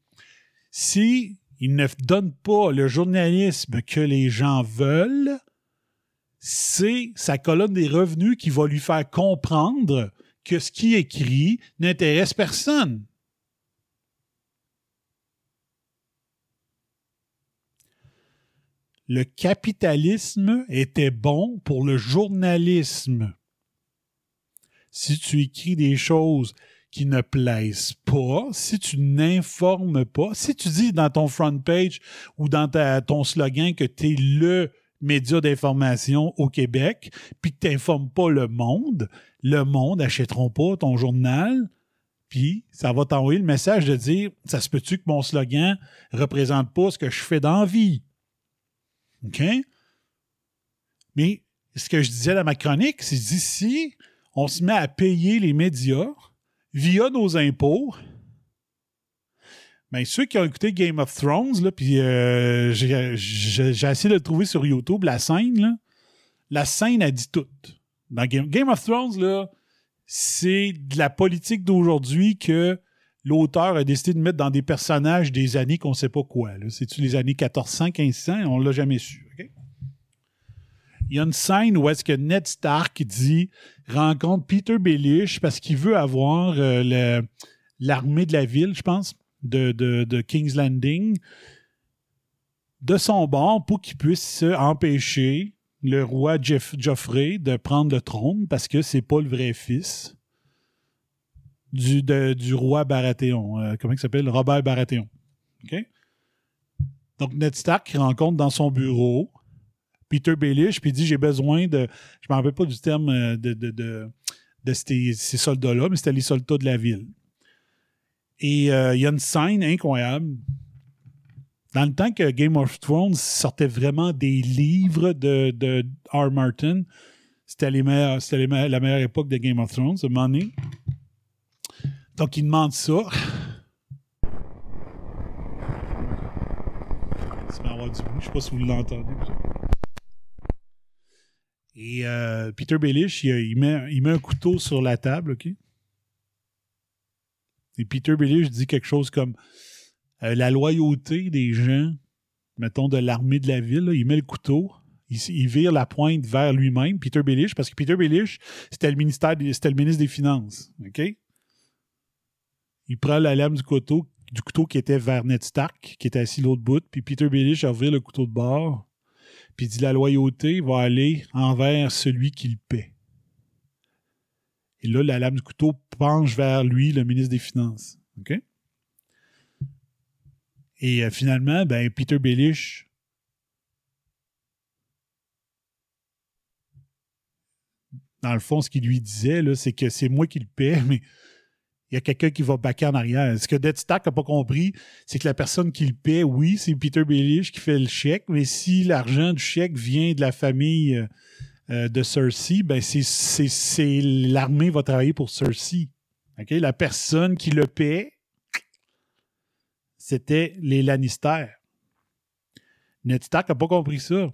Si il ne donne pas le journalisme que les gens veulent, c'est sa colonne des revenus qui va lui faire comprendre que ce qui écrit n'intéresse personne. Le capitalisme était bon pour le journalisme. Si tu écris des choses qui ne plaisent pas, si tu n'informes pas, si tu dis dans ton front page ou dans ton slogan que tu es le média d'information au Québec, puis que tu n'informes pas le monde, le monde n'achèteront pas ton journal, puis ça va t'envoyer le message de dire ça se peut-tu que mon slogan représente pas ce que je fais dans la vie? OK? Mais ce que je disais dans ma chronique, c'est d'ici, on se met à payer les médias via nos impôts. Ben, ceux qui ont écouté Game of Thrones, là, puis euh, j'ai essayé de le trouver sur YouTube, la scène, la scène a dit tout. Dans Game, of Thrones, là, c'est de la politique d'aujourd'hui que l'auteur a décidé de mettre dans des personnages des années qu'on ne sait pas quoi. C'est-tu les années 1400, 1500? On l'a jamais su. Il y a une scène où est-ce que Ned Stark dit rencontre Peter Baelish parce qu'il veut avoir euh, l'armée de la ville, je pense, de, de- de King's Landing, de son bord pour qu'il puisse empêcher le roi Geoffrey de prendre le trône parce que c'est pas le vrai fils du, roi Baratheon. Euh, comment il s'appelle? Robert Baratheon. Donc, Ned Stark rencontre dans son bureau Peter Baelish, puis dit J'ai besoin de. Je ne me rappelle pas du terme euh, de, de, ces soldats-là, mais c'était les soldats de la ville. Et euh, il y a une scène incroyable. Dans le temps que Game of Thrones sortait vraiment des livres de, de R. Martin, c'était c'était la meilleure époque de Game of Thrones, à un moment. Donc, il demande ça. Je sais pas si vous l'entendez. Et euh, Peter Baelish, il, il met, il met un couteau sur la table, OK? Et Peter Baelish dit quelque chose comme euh, la loyauté des gens, mettons, de l'armée de la ville, il met le couteau, il, vire la pointe vers lui-même, Peter Baelish, parce que Peter Baelish, c'était le, ministre des Finances, OK? Il prend la lame du couteau, du couteau qui était vers Ned Stark, qui était assis l'autre bout, puis Peter Baelish a ouvert le couteau de bord, puis dit la loyauté va aller envers celui qui le paie. Et là, la lame du couteau penche vers lui, le ministre des Finances. OK? Et euh, finalement, ben, Peter Baelish dans le fond, ce qu'il lui disait, c'est que c'est moi qui le paie, mais il y a quelqu'un qui va baquer en arrière. Ce que Dead Stack n'a pas compris, c'est que la personne qui le paie, oui, c'est Peter Baelish qui fait le chèque, mais si l'argent du chèque vient de la famille euh, euh, de Cersei, ben c'est, l'armée va travailler pour Cersei. La personne qui le paie, c'était les Lannister. Ned Stark n'a pas compris ça.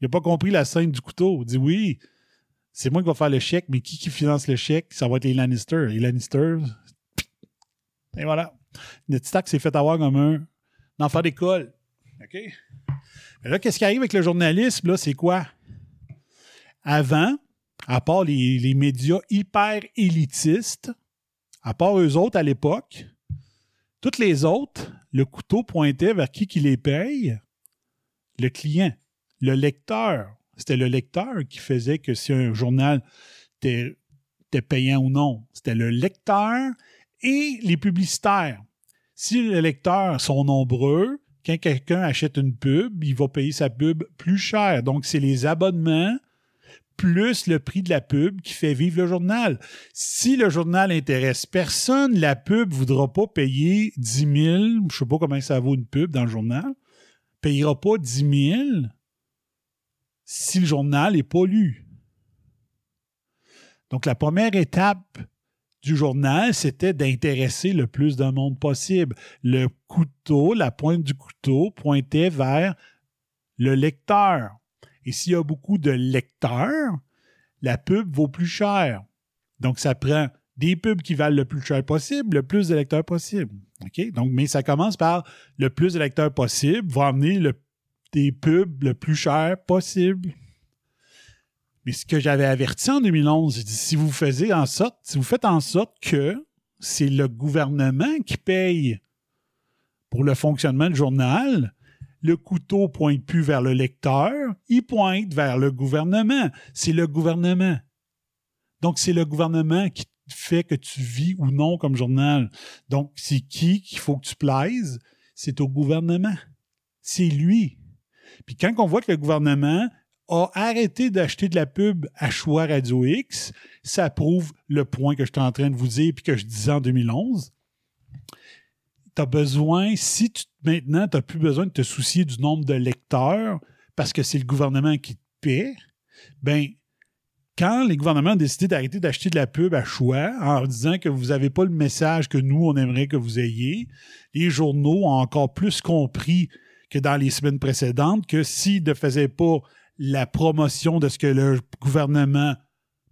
Il n'a pas compris la scène du couteau. Il dit oui, c'est moi qui va faire le chèque, mais qui, qui finance le chèque? Ça va être les Lannister. Les Lannister. Et voilà. Ned Stark s'est fait avoir comme un, enfant d'école. OK? Mais là, qu'est-ce qui arrive avec le journalisme? Là, c'est quoi? Avant, à part les médias hyper élitistes, à part eux autres à l'époque, toutes les autres, le couteau pointait vers qui qui les paye? Le client, le lecteur. C'était le lecteur qui faisait que si un journal était, était payant ou non. C'était le lecteur et les publicitaires. Si les lecteurs sont nombreux, quand quelqu'un achète une pub, il va payer sa pub plus cher. Donc, c'est les abonnements plus le prix de la pub qui fait vivre le journal. Si le journal intéresse personne, la pub ne voudra pas payer 10 000, je ne sais pas combien ça vaut une pub dans le journal, payera pas 10 000 si le journal n'est pas lu. Donc, la première étape du journal, c'était d'intéresser le plus de monde possible. Le couteau, la pointe du couteau pointait vers le lecteur. Et s'il y a beaucoup de lecteurs, la pub vaut plus cher. Donc, ça prend des pubs qui valent le plus cher possible, le plus de lecteurs possible. OK? Donc, mais ça commence par le plus de lecteurs possible va amener des pubs le plus cher possible. Mais ce que j'avais averti en 2011, j'ai dit, si vous faisiez en sorte, si vous faites en sorte que c'est le gouvernement qui paye pour le fonctionnement du journal, le couteau pointe plus vers le lecteur, il pointe vers le gouvernement. C'est le gouvernement. Donc, c'est le gouvernement qui fait que tu vis ou non comme journal. Donc, c'est qui qu'il faut que tu plaises? C'est au gouvernement. C'est lui. Puis quand on voit que le gouvernement a arrêté d'acheter de la pub à choix Radio X, ça prouve le point que je suis en train de vous dire puis que je disais en 2011. Tu as besoin, si tu, maintenant, tu n'as plus besoin de te soucier du nombre de lecteurs parce que c'est le gouvernement qui te paie, ben quand les gouvernements ont décidé d'arrêter d'acheter de la pub à choix en disant que vous n'avez pas le message que nous, on aimerait que vous ayez, les journaux ont encore plus compris que dans les semaines précédentes que s'ils ne faisaient pas la promotion de ce que le gouvernement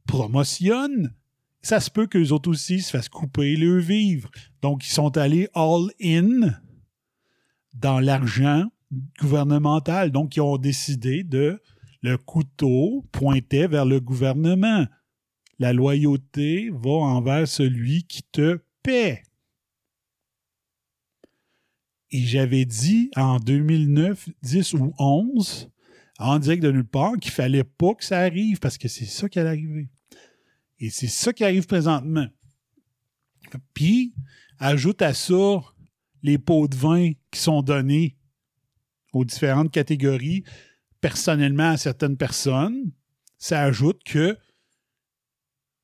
promotionne, ça se peut qu'eux autres aussi se fassent couper le vivre. Donc, ils sont allés all-in dans l'argent gouvernemental. Donc, ils ont décidé de le couteau pointait vers le gouvernement. La loyauté va envers celui qui te paie. Et j'avais dit en 2009, 10 ou 11, en direct de nulle part, qu'il fallait pas que ça arrive parce que c'est ça qui allait arriver. Et c'est ça qui arrive présentement. Puis, ajoute à ça les pots de vin qui sont donnés aux différentes catégories personnellement à certaines personnes, ça ajoute que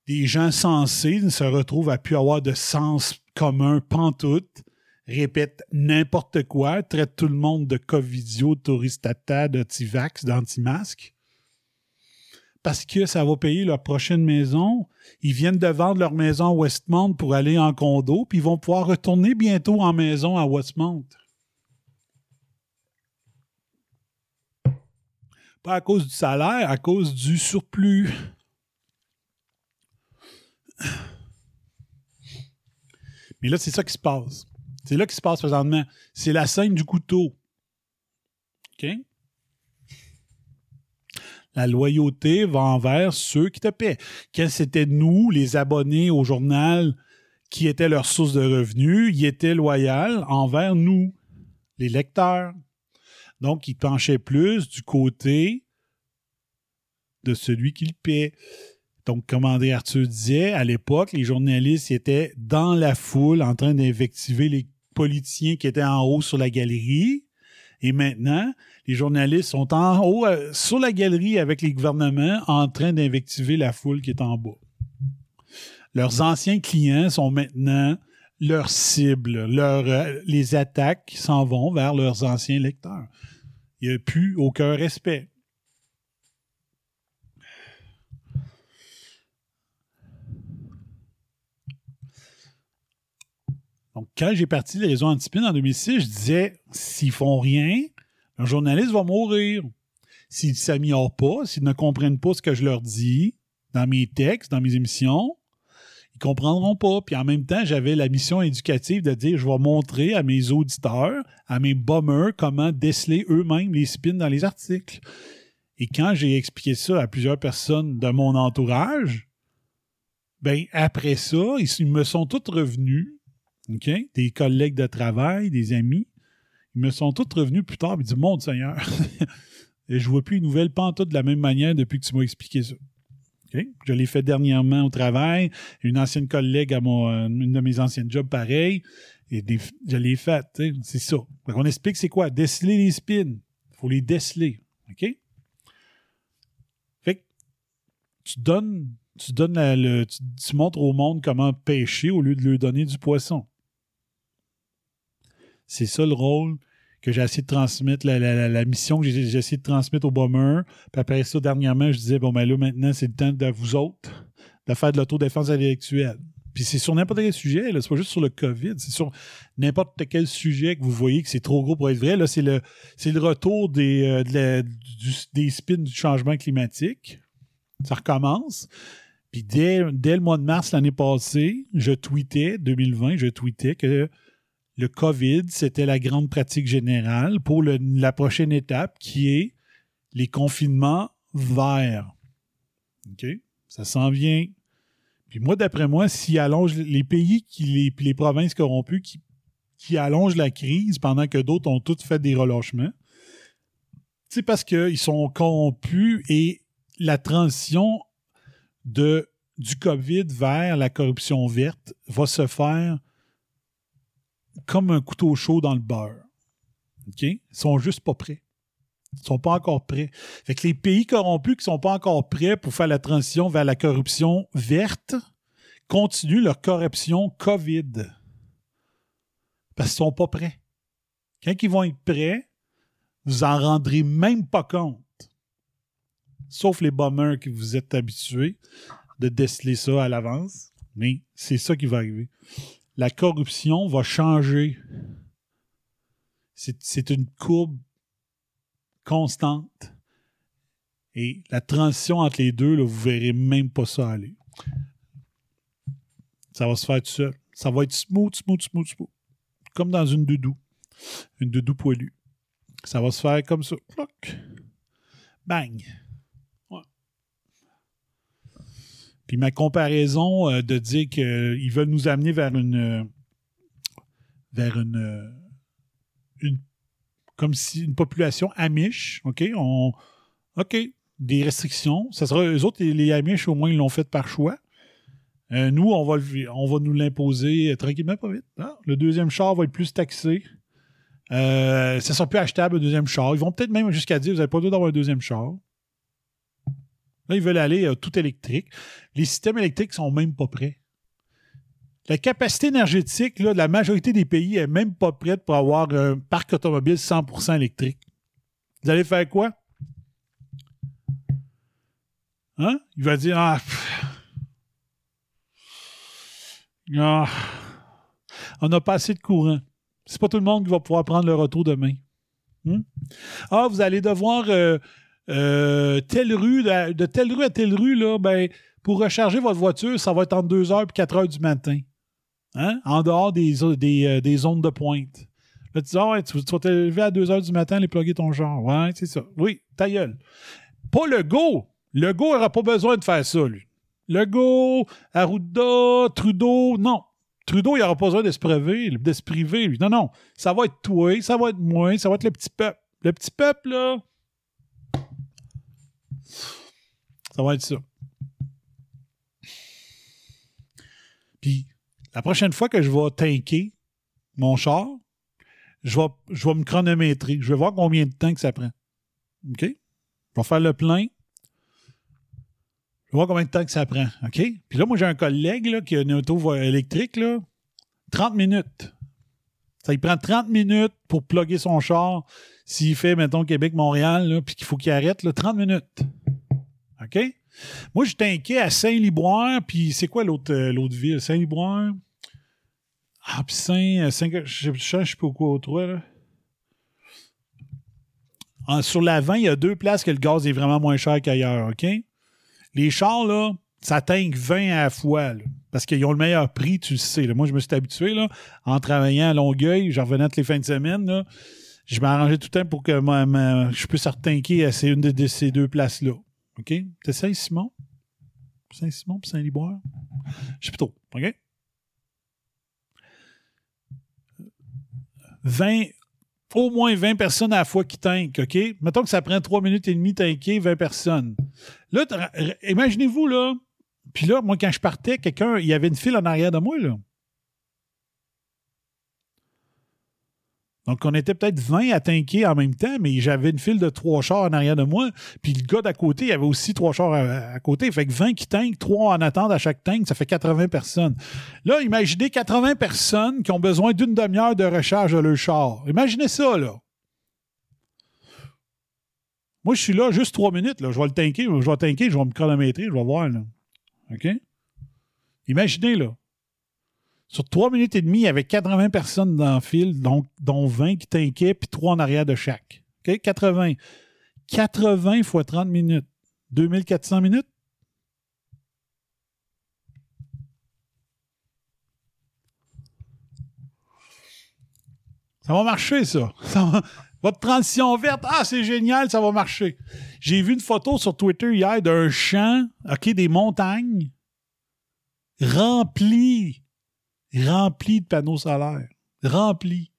des gens sensés se retrouvent à plus avoir de sens commun pantoute, répètent n'importe quoi, traitent tout le monde de covidio, de touristata, d'antivax, d'anti-masque. Parce que ça va payer leur prochaine maison. Ils viennent de vendre leur maison à Westmount pour aller en condo, puis ils vont pouvoir retourner bientôt en maison à Westmount. Pas à cause du salaire, à cause du surplus. Mais là, c'est ça qui se passe. C'est là qui se passe présentement. C'est la scène du couteau. OK? La loyauté va envers ceux qui te paient. Quels c'était nous, les abonnés au journal, qui étaient leur source de revenus, ils étaient loyaux envers nous, les lecteurs. Donc, ils penchaient plus du côté de celui qui le paie. Donc, comme André Arthur disait, à l'époque, les journalistes étaient dans la foule en train d'invectiver les politiciens qui étaient en haut sur la galerie. Et maintenant, les journalistes sont en haut euh, sur la galerie avec les gouvernements en train d'invectiver la foule qui est en bas. Leurs anciens clients sont maintenant leurs cibles. Euh, les attaques s'en vont vers leurs anciens lecteurs. Il n'y a plus aucun respect. Donc, quand j'ai parti de réseau Antipine en 2006, je disais s'ils font rien, un journaliste va mourir. S'ils ne s'améliorent pas, s'ils ne comprennent pas ce que je leur dis dans mes textes, dans mes émissions, ils comprendront pas. Puis en même temps, j'avais la mission éducative de dire je vais montrer à mes auditeurs, à mes bummers, comment déceler eux-mêmes les spins dans les articles. Et quand j'ai expliqué ça à plusieurs personnes de mon entourage, ben après ça, ils me sont tous revenus des collègues de travail, des amis. Me sont tous revenus plus tard et dit Mon Seigneur, et je vois plus une nouvelle pantoute de la même manière depuis que tu m'as expliqué ça. Je l'ai fait dernièrement au travail. Une ancienne collègue à mon, euh, une de mes anciennes jobs, pareil. Et je l'ai fait. C'est ça. On explique c'est quoi? Déceler les spins. Il faut les déceler. OK? Fait tu donnes, tu donnes le, tu montres au monde comment pêcher au lieu de lui donner du poisson. C'est ça le rôle que j'ai essayé de transmettre, la, mission que j'ai essayé de transmettre aux bombers. Puis après ça, dernièrement, je disais, bon, ben là, maintenant, c'est le temps de vous autres de faire de l'autodéfense intellectuelle. Puis c'est sur n'importe quel sujet, là, c'est pas juste sur le COVID, c'est sur n'importe quel sujet que vous voyez que c'est trop gros pour être vrai. Là, c'est le, c'est le retour des, euh, des spins du changement climatique. Ça recommence. Puis dès, dès le mois de mars l'année passée, je tweetais, 2020, je tweetais que le COVID, c'était la grande pratique générale pour la prochaine étape qui est les confinements verts. OK? Ça s'en vient. Puis moi, d'après moi, s'ils allongent les pays, qui, les, provinces corrompues qui, allongent la crise pendant que d'autres ont toutes fait des relâchements, c'est parce qu'ils sont corrompus et la transition du COVID vers la corruption verte va se faire comme un couteau chaud dans le beurre. OK? Ils sont juste pas prêts. Ils sont pas encore prêts. Fait que les pays corrompus qui sont pas encore prêts pour faire la transition vers la corruption verte continuent leur corruption COVID. Parce qu'ils sont pas prêts. Quand ils vont être prêts, vous en rendrez même pas compte. Sauf les bombers que vous êtes habitués de déceler ça à l'avance. Mais c'est ça qui va arriver. La corruption va changer. C'est une courbe constante. Et la transition entre les deux, là, vous verrez même pas ça aller. Ça va se faire tout seul. Ça va être smooth, smooth, smooth, smooth. Comme dans une doudou. Une doudou poilue. Ça va se faire comme ça. Bang. Ouais. Puis ma comparaison euh, de dire qu'ils veulent nous amener vers une. euh, vers une. euh, comme si une population amish, OK? OK, des restrictions. Ça sera eux autres, les, amish, au moins, ils l'ont fait par choix. Euh, nous, on va, on va nous l'imposer euh, tranquillement, pas vite. Ah, le deuxième char va être plus taxé. Euh, ça sera plus achetable, le deuxième char. Ils vont peut-être même jusqu'à dire vous n'avez pas le droit d'avoir un deuxième char. Là, ils veulent aller euh, tout électrique. Les systèmes électriques sont même pas prêts. La capacité énergétique là, de la majorité des pays est même pas prête pour avoir un parc automobile 100% électrique. Vous allez faire quoi? Hein? Il va dire Ah. Ah, on n'a pas assez de courant. C'est pas tout le monde qui va pouvoir prendre le retour demain. Hmm? Ah, vous allez devoir euh, euh, telle rue, de, telle rue à telle rue, là, ben, pour recharger votre voiture, ça va être entre 2h et 4h du matin. Hein? En dehors des, des, euh, des zones de pointe. Là, tu dis, ah ouais, tu, tu vas te lever à 2h du matin, aller plugger ton genre. Ouais, c'est ça. Oui, ta gueule. Pas le go. Le go n'aura pas besoin de faire ça, lui. Le go, Arruda, Trudeau, non. Trudeau, il n'aura pas besoin de se priver, de se priver, lui. Non, non. Ça va être toi, ça va être moi, ça va être le petit peuple. Le petit peuple, là, ça va être ça. Puis, la prochaine fois que je vais tanker mon char, je vais, je vais me chronométrer. Je vais voir combien de temps que ça prend. OK? Je vais faire le plein. Je vais voir combien de temps que ça prend. OK? Puis là, moi, j'ai un collègue là, qui a une auto électrique. Là, 30 minutes. Ça lui prend 30 minutes pour plugger son char s'il fait, mettons, Québec-Montréal, puis qu'il faut qu'il arrête. Là, 30 minutes. OK? Moi, je t'inquiète à Saint-Liboire, puis c'est quoi l'autre euh, ville? Saint-Liboire? Ah, puis Saint... euh, Saint je je sais pas quoi autre, là. En- sur la 20, il y a deux places que le gaz est vraiment moins cher qu'ailleurs, OK? Les chars, là, ça tank 20 à la fois, parce qu'ils ont le meilleur prix, tu sais. Moi, je me suis habitué, en travaillant à Longueuil, j'en revenais toutes les fins de semaine, là, je m'arrangeais tout le temps pour que je puisse retanker à une de ces deux places-là. OK? C'est Saint-Simon? Saint-Simon puis Saint-Liboire? Je sais plus trop. OK? 20, au moins 20 personnes à la fois qui tankent, OK? Mettons que ça prend 3 minutes et demie tanker 20 personnes. Là, imaginez-vous, là, puis là, moi, quand je partais, quelqu'un, il y avait une file en arrière de moi, là. Donc, on était peut-être 20 à tanker en même temps, mais j'avais une file de trois chars en arrière de moi. Puis le gars d'à côté, il y avait aussi trois chars à, à côté. Fait que 20 qui tankent, 3 en attente à chaque tank, ça fait 80 personnes. Là, imaginez 80 personnes qui ont besoin d'une demi-heure de recharge de leur char. Imaginez ça, là. Moi, je suis là juste 3 minutes. Là. Je vais le tanker, je vais tanker, je vais me chronométrer, je vais voir. OK? Imaginez, là. Sur 3 minutes et demie, il y avait 80 personnes dans le fil, donc, dont 20 qui tankaient, puis 3 en arrière de chaque. OK? 80. 80 fois 30 minutes. 2400 minutes? Ça va marcher, ça. Votre transition verte, ah, c'est génial, ça va marcher. J'ai vu une photo sur Twitter hier d'un champ, OK, des montagnes remplies, remplies de panneaux solaires. Remplies.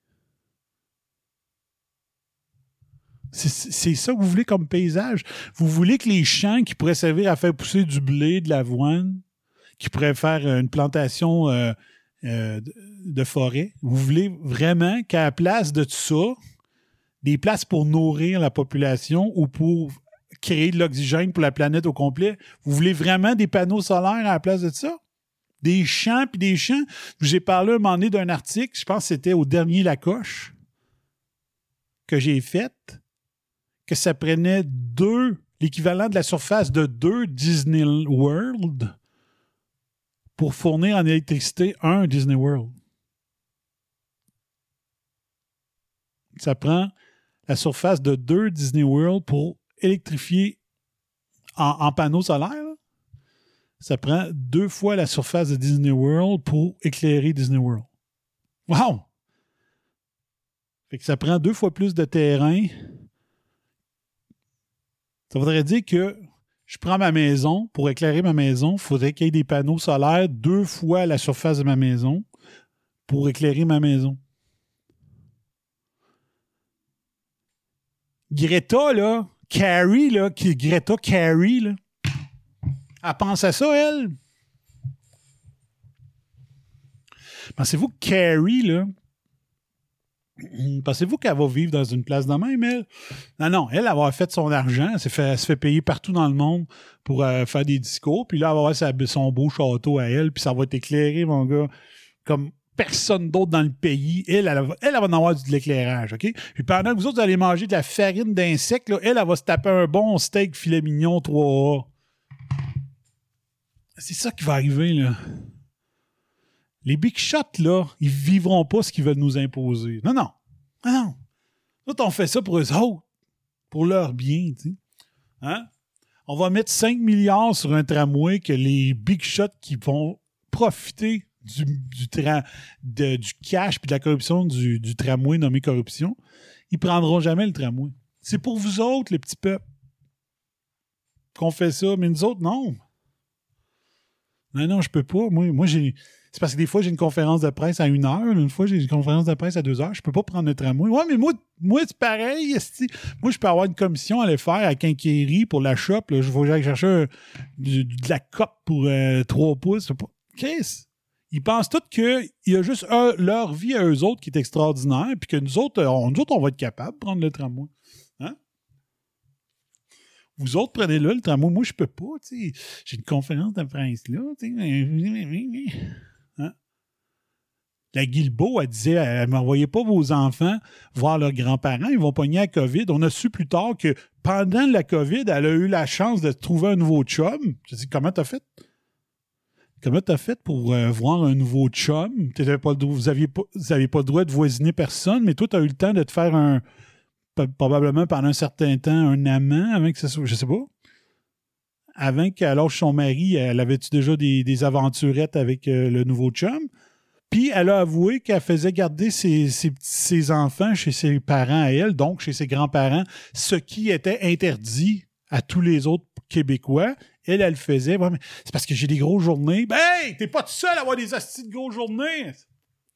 C'est- ça que vous voulez comme paysage? Vous voulez que les champs qui pourraient servir à faire pousser du blé, de l'avoine, qui pourraient faire une plantation euh, euh, de- forêt, vous voulez vraiment qu'à la place de tout ça, des places pour nourrir la population ou pour créer de l'oxygène pour la planète au complet, vous voulez vraiment des panneaux solaires à la place de ça? Des champs puis des champs. J'ai parlé un moment donné d'un article, je pense que c'était au dernier Lacoche, que j'ai fait, que ça prenait deux, l'équivalent de la surface de deux Disney World pour fournir en électricité un Disney World. Ça prend la surface de deux Disney World pour électrifier en panneaux solaires. Ça prend deux fois la surface de Disney World pour éclairer Disney World. Wow! Fait que ça prend deux fois plus de terrain. Ça voudrait dire que je prends ma maison, pour éclairer ma maison, il faudrait qu'il y ait des panneaux solaires deux fois la surface de ma maison pour éclairer ma maison. Greta, là, Carrie, là, qui, Greta Carrie, là, elle pense à ça, elle? Pensez-vous que Carrie, là, pensez-vous qu'elle va vivre dans une place de même, elle? Non, non, elle, elle va avoir fait son argent, elle, se fait payer partout dans le monde pour euh, faire des discours, puis là, elle va avoir son beau château à elle, puis ça va être éclairé, mon gars, comme personne d'autre dans le pays. Elle, elle, elle, va en avoir de l'éclairage, OK? Puis pendant que vous autres, allez manger de la farine d'insectes, elle, elle va se taper un bon steak filet mignon 3A. C'est ça qui va arriver, là. Les big shots, là, ils vivront pas ce qu'ils veulent nous imposer. Non, non. Non, non. On fait ça pour eux autres. Pour leur bien, tu sais. Hein? On va mettre 5 milliards sur un tramway que les big shots qui vont profiter du, du, du cash puis de la corruption du, du tramway nommé corruption, ils prendront jamais le tramway. C'est pour vous autres, les petits peuples, qu'on fait ça, mais nous autres, non. Non, non, je peux pas. Moi, moi j'ai. C'est parce que des fois, j'ai une conférence de presse à une heure. Une fois, j'ai une conférence de presse à deux heures. Je peux pas prendre le tramway. Ouais, mais moi, moi c'est pareil. Moi, je peux avoir une commission à aller faire à Quinquéry pour la shop. Je vais chercher de la cope pour euh, 3 pouces. Qu'est-ce? Ils pensent tous qu'il y a juste leur vie à eux autres qui est extraordinaire, puis que nous autres, euh, on, nous autres, on va être capables de prendre le tramway. Vous autres, prenez-le, le tramway. Moi, je peux pas. tu sais. J'ai une conférence de presse là. tu sais. Hein? La Guilbeault, elle disait, elle m'envoyait pas vos enfants voir leurs grands-parents, ils vont pogner la COVID. On a su plus tard que pendant la COVID, elle a eu la chance de trouver un nouveau chum. Je dis, comment t'as fait? Comment t'as fait pour euh, voir un nouveau chum? Pas, vous n'aviez pas, pas le droit de voisiner personne, mais toi, tu as eu le temps de te faire un, probablement pendant un certain temps, un amant avant que ça soit, je sais pas. Avant qu'elle lâche son mari, elle avait-tu déjà des, des aventurettes avec euh, le nouveau chum? Puis elle a avoué qu'elle faisait garder ses, enfants chez ses parents à elle, donc chez ses grands-parents, ce qui était interdit à tous les autres Québécois. Elle, elle le faisait. Ouais, c'est parce que j'ai des grosses journées. Ben, hey, t'es pas tout seul à avoir des astis de grosses journées.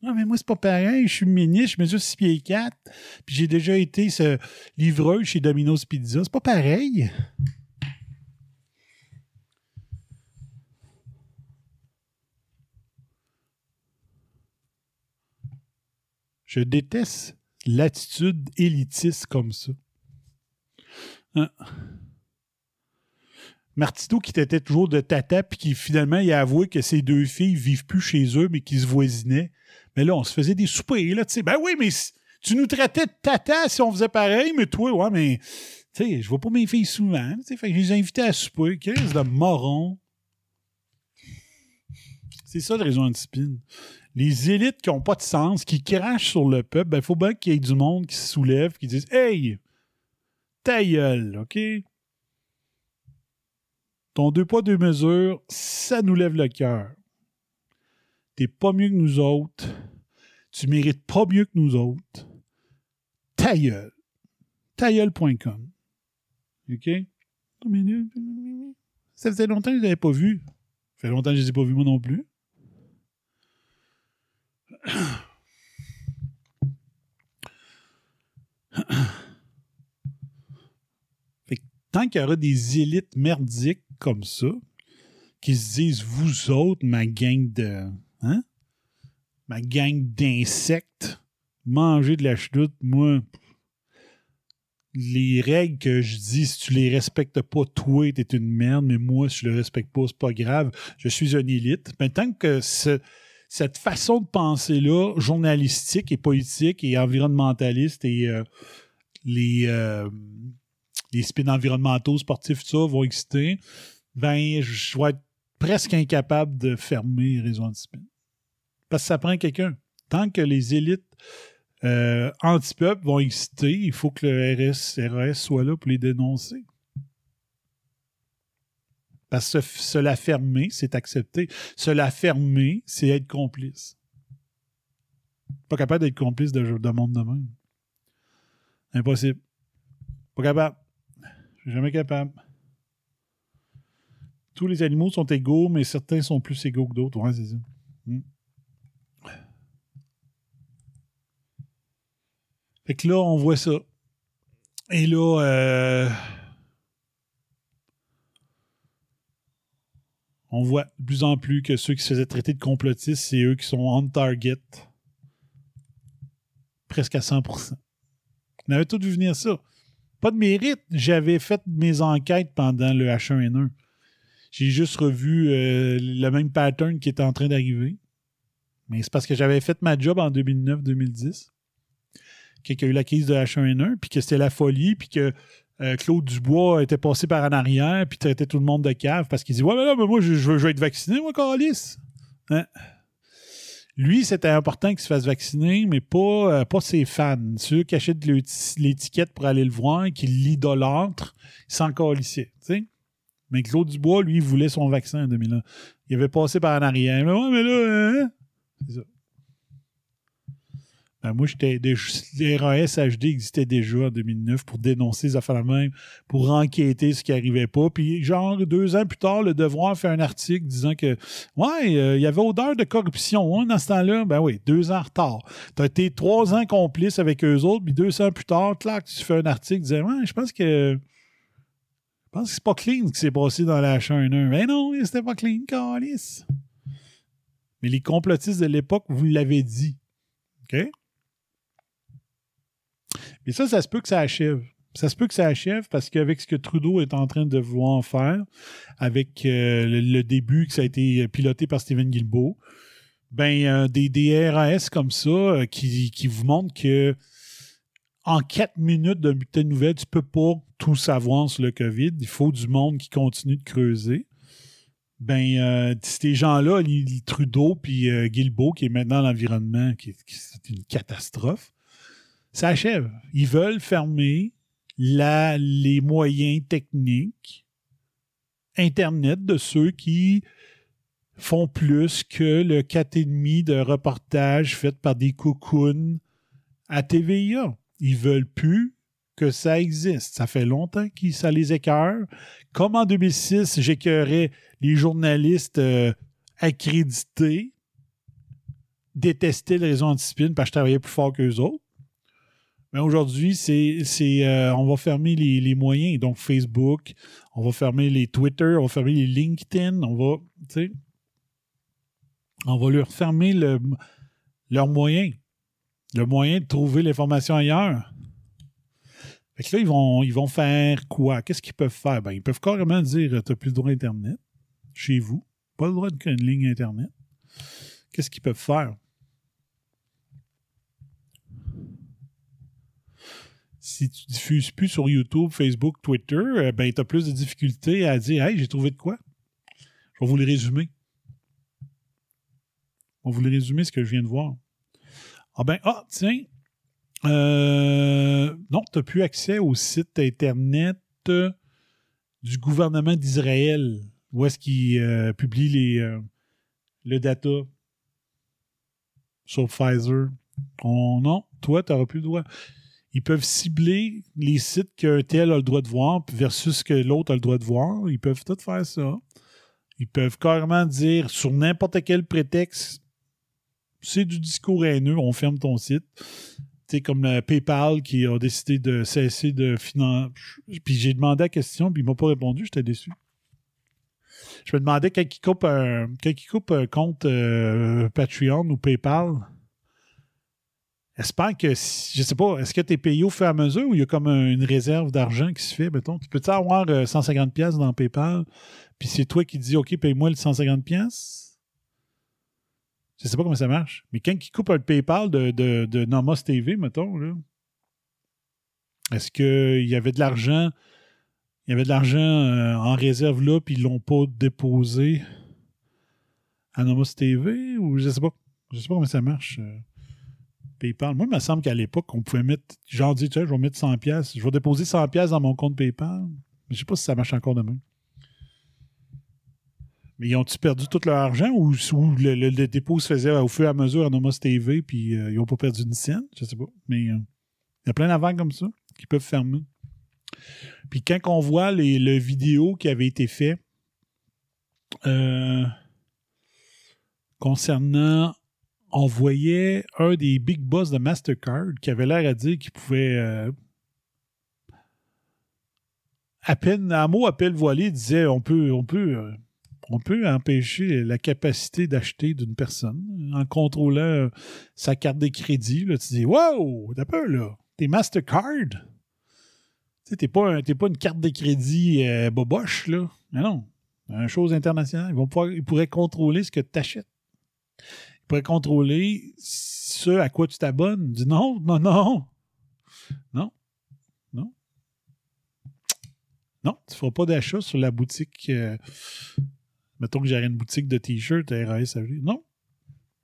Non, mais moi, c'est pas pareil. Je suis ministre, je mesure 6 pieds 4. Puis j'ai déjà été ce livreur chez Domino's Pizza. C'est pas pareil. Je déteste l'attitude élitiste comme ça. Hein? Martineau qui t'était toujours de tata, puis qui finalement il a avoué que ses deux filles vivent plus chez eux, mais qu'ils se voisinaient. Mais là, on se faisait des soupers, là, tu sais. Ben oui, mais tu nous traitais de tata si on faisait pareil, mais toi, ouais, mais tu sais, je vois pas mes filles souvent, tu sais. Fait que je les ai invitées à souper. Qu'est-ce de moron? C'est ça le raison discipline. Les élites qui n'ont pas de sens, qui crachent sur le peuple, ben, il faut bien qu'il y ait du monde qui se soulève, qui dise Hey, ta gueule, OK? Ton deux poids, deux mesures, ça nous lève le cœur. T'es pas mieux que nous autres. Tu mérites pas mieux que nous autres. Ta gueule. tailleul.com. OK? Ça faisait longtemps que je ne les avais pas vus. Ça fait longtemps que je ne les ai pas vus moi non plus. Fait que tant qu'il y aura des élites merdiques comme ça, qui se disent, vous autres, ma gang de. Hein? Ma gang d'insectes, mangez de la chenoute, moi. Les règles que je dis, si tu les respectes pas, toi, t'es une merde, mais moi, si je le respecte pas, c'est pas grave. Je suis une élite. Mais tant que ce- cette façon de penser-là, journalistique et politique et environnementaliste et euh, les, euh, les spins environnementaux, sportifs, tout ça vont exister, ben, je vais être presque incapable de fermer Réseau Antispin. Parce que ça prend quelqu'un. Tant que les élites euh, anti-peuple vont exister, il faut que le RS, soit là pour les dénoncer. Parce que se, la fermer, c'est accepter. Se la fermer, c'est être complice. Pas capable d'être complice de, de monde de même. Impossible. Pas capable. Je suis jamais capable. Tous les animaux sont égaux, mais certains sont plus égaux que d'autres. C'est ça. Hmm. Fait que là, on voit ça. Et là, euh, on voit de plus en plus que ceux qui se faisaient traiter de complotistes, c'est eux qui sont on target. Presque à 100%. On avait tout vu venir ça. Pas de mérite. J'avais fait mes enquêtes pendant le H1N1. J'ai juste revu euh, le même pattern qui était en train d'arriver. Mais c'est parce que j'avais fait ma job en 2009-2010. Qu'il y a eu la crise de H1N1, puis que c'était la folie, puis que euh, Claude Dubois était passé par en arrière, puis traitait tout le monde de cave parce qu'il dit Ouais, mais là, mais moi, je, veux, être vacciné, moi, Calis. Hein? Lui, c'était important qu'il se fasse vacciner, mais pas, euh, pas ses fans. Ceux qui achètent l'étiquette pour aller le voir, qui l'idolâtrent, ils s'en. Mais Claude Dubois, lui, voulait son vaccin en 2001. Il avait passé par en arrière. Mais ouais, mais là, hein? C'est ça. Ben, moi, j'étais RAS HD existait déjà en 2009 pour dénoncer les affaires même, pour enquêter ce qui n'arrivait pas. Puis, genre, deux ans plus tard, Le Devoir fait un article disant que, ouais, euh, il y avait odeur de corruption hein, dans ce temps-là. Ben oui, deux ans en retard. Tu as été trois ans complice avec eux autres, puis deux ans plus tard, clac, tu fais un article disant, ouais, je pense que. Je pense que c'est pas clean ce qui s'est passé dans la H1N1. Mais non, c'était pas clean, calice. Mais les complotistes de l'époque, vous l'avez dit. OK? Mais ça, ça se peut que ça achève. Ça se peut que ça achève parce qu'avec ce que Trudeau est en train de vouloir faire, avec euh, le, début que ça a été piloté par Stephen Guilbeault, ben, euh, des, des RAS comme ça euh, qui, qui vous montrent que en quatre minutes de bulletin de nouvelles, tu peux pas tout savoir sur le COVID. Il faut du monde qui continue de creuser. Ben, euh, ces gens-là, Trudeau puis euh, Guilbeault, qui est maintenant l'environnement, qui- c'est une catastrophe, ça achève. Ils veulent fermer les moyens techniques Internet de ceux qui font plus que le 4,5 de reportages fait par des cocoons à TVA. Ils veulent plus que ça existe. Ça fait longtemps que ça les écœure. Comme en 2006, j'écœurais les journalistes euh, accrédités, détestaient le réseau anticipine parce que je travaillais plus fort qu'eux autres. Mais aujourd'hui, c'est, c'est, euh, on va fermer les, les moyens. Donc, Facebook, on va fermer les Twitter, on va fermer les LinkedIn, on va, tu sais, on va leur fermer le, leurs moyens. Le moyen de trouver l'information ailleurs. Fait que là, ils vont, ils vont faire quoi? Qu'est-ce qu'ils peuvent faire? Ben, ils peuvent carrément dire tu n'as plus le droit à Internet chez vous. Pas le droit de créer une ligne Internet. Qu'est-ce qu'ils peuvent faire? Si tu diffuses plus sur YouTube, Facebook, Twitter, euh, ben, tu as plus de difficultés à dire Hey, j'ai trouvé de quoi? Je vais vous le résumer. On va vous le résumer ce que je viens de voir. Ah ben, ah, tiens. Euh, non, tu n'as plus accès au site Internet euh, du gouvernement d'Israël, où est-ce qu'il euh, publie les, le data sur Pfizer. Oh, non, toi, tu n'auras plus le droit. Ils peuvent cibler les sites qu'un tel a le droit de voir versus que l'autre a le droit de voir. Ils peuvent tout faire ça. Ils peuvent carrément dire sur n'importe quel prétexte, c'est du discours haineux, on ferme ton site. C'est comme le PayPal qui a décidé de cesser de financer. Puis j'ai demandé la question, puis il m'a pas répondu, j'étais déçu. Je me demandais quand il coupe un, quand coupe un compte euh, Patreon ou PayPal, J'espère que, je sais pas, est-ce que tu es payé au fur et à mesure ou il y a comme un- une réserve d'argent qui se fait, mettons? Tu peux-tu avoir euh, 150$ pièces dans PayPal, puis c'est toi qui dis, OK, paye-moi le 150$? pièces? Je sais pas comment ça marche. Mais quand il coupe un PayPal de, de, Nomos TV, mettons, là, est-ce qu'il y avait de l'argent, il y avait de l'argent euh, en réserve là, puis ils l'ont pas déposé à Nomos TV ou je sais pas. Je sais pas comment ça marche. PayPal. Moi, il me semble qu'à l'époque, on pouvait mettre, genre, dire, tu sais, je vais mettre 100 pièces, je vais déposer 100 pièces dans mon compte PayPal. Je sais pas si ça marche encore demain. Mais ils ont-ils perdu tout leur argent ou, le, dépôt se faisait au fur et à mesure à Nomos TV puis euh, ils n'ont pas perdu une scène? Je sais pas. Mais euh, il y a plein d'avants comme ça qui peuvent fermer. Puis quand on voit les, le vidéo qui avait été fait euh, concernant on voyait un des big boss de Mastercard qui avait l'air à dire qu'il pouvait euh, à peine à mot à peine voilé disait on peut on peut euh, on peut empêcher la capacité d'acheter d'une personne en contrôlant sa carte de crédit là, tu dis wow t'as peur là. T'es Mastercard? Tu t'es pas un- t'es pas une carte de crédit euh, boboche là. Mais non une chose internationale ils vont pouvoir ils pourraient contrôler ce que tu achètes pourrait contrôler ce à quoi tu t'abonnes. Dis non, non, non. Non. Non. Non, tu ne feras pas d'achat sur la boutique. euh, mettons que j'aurais une boutique de t-shirts à RAS Avenue. Non.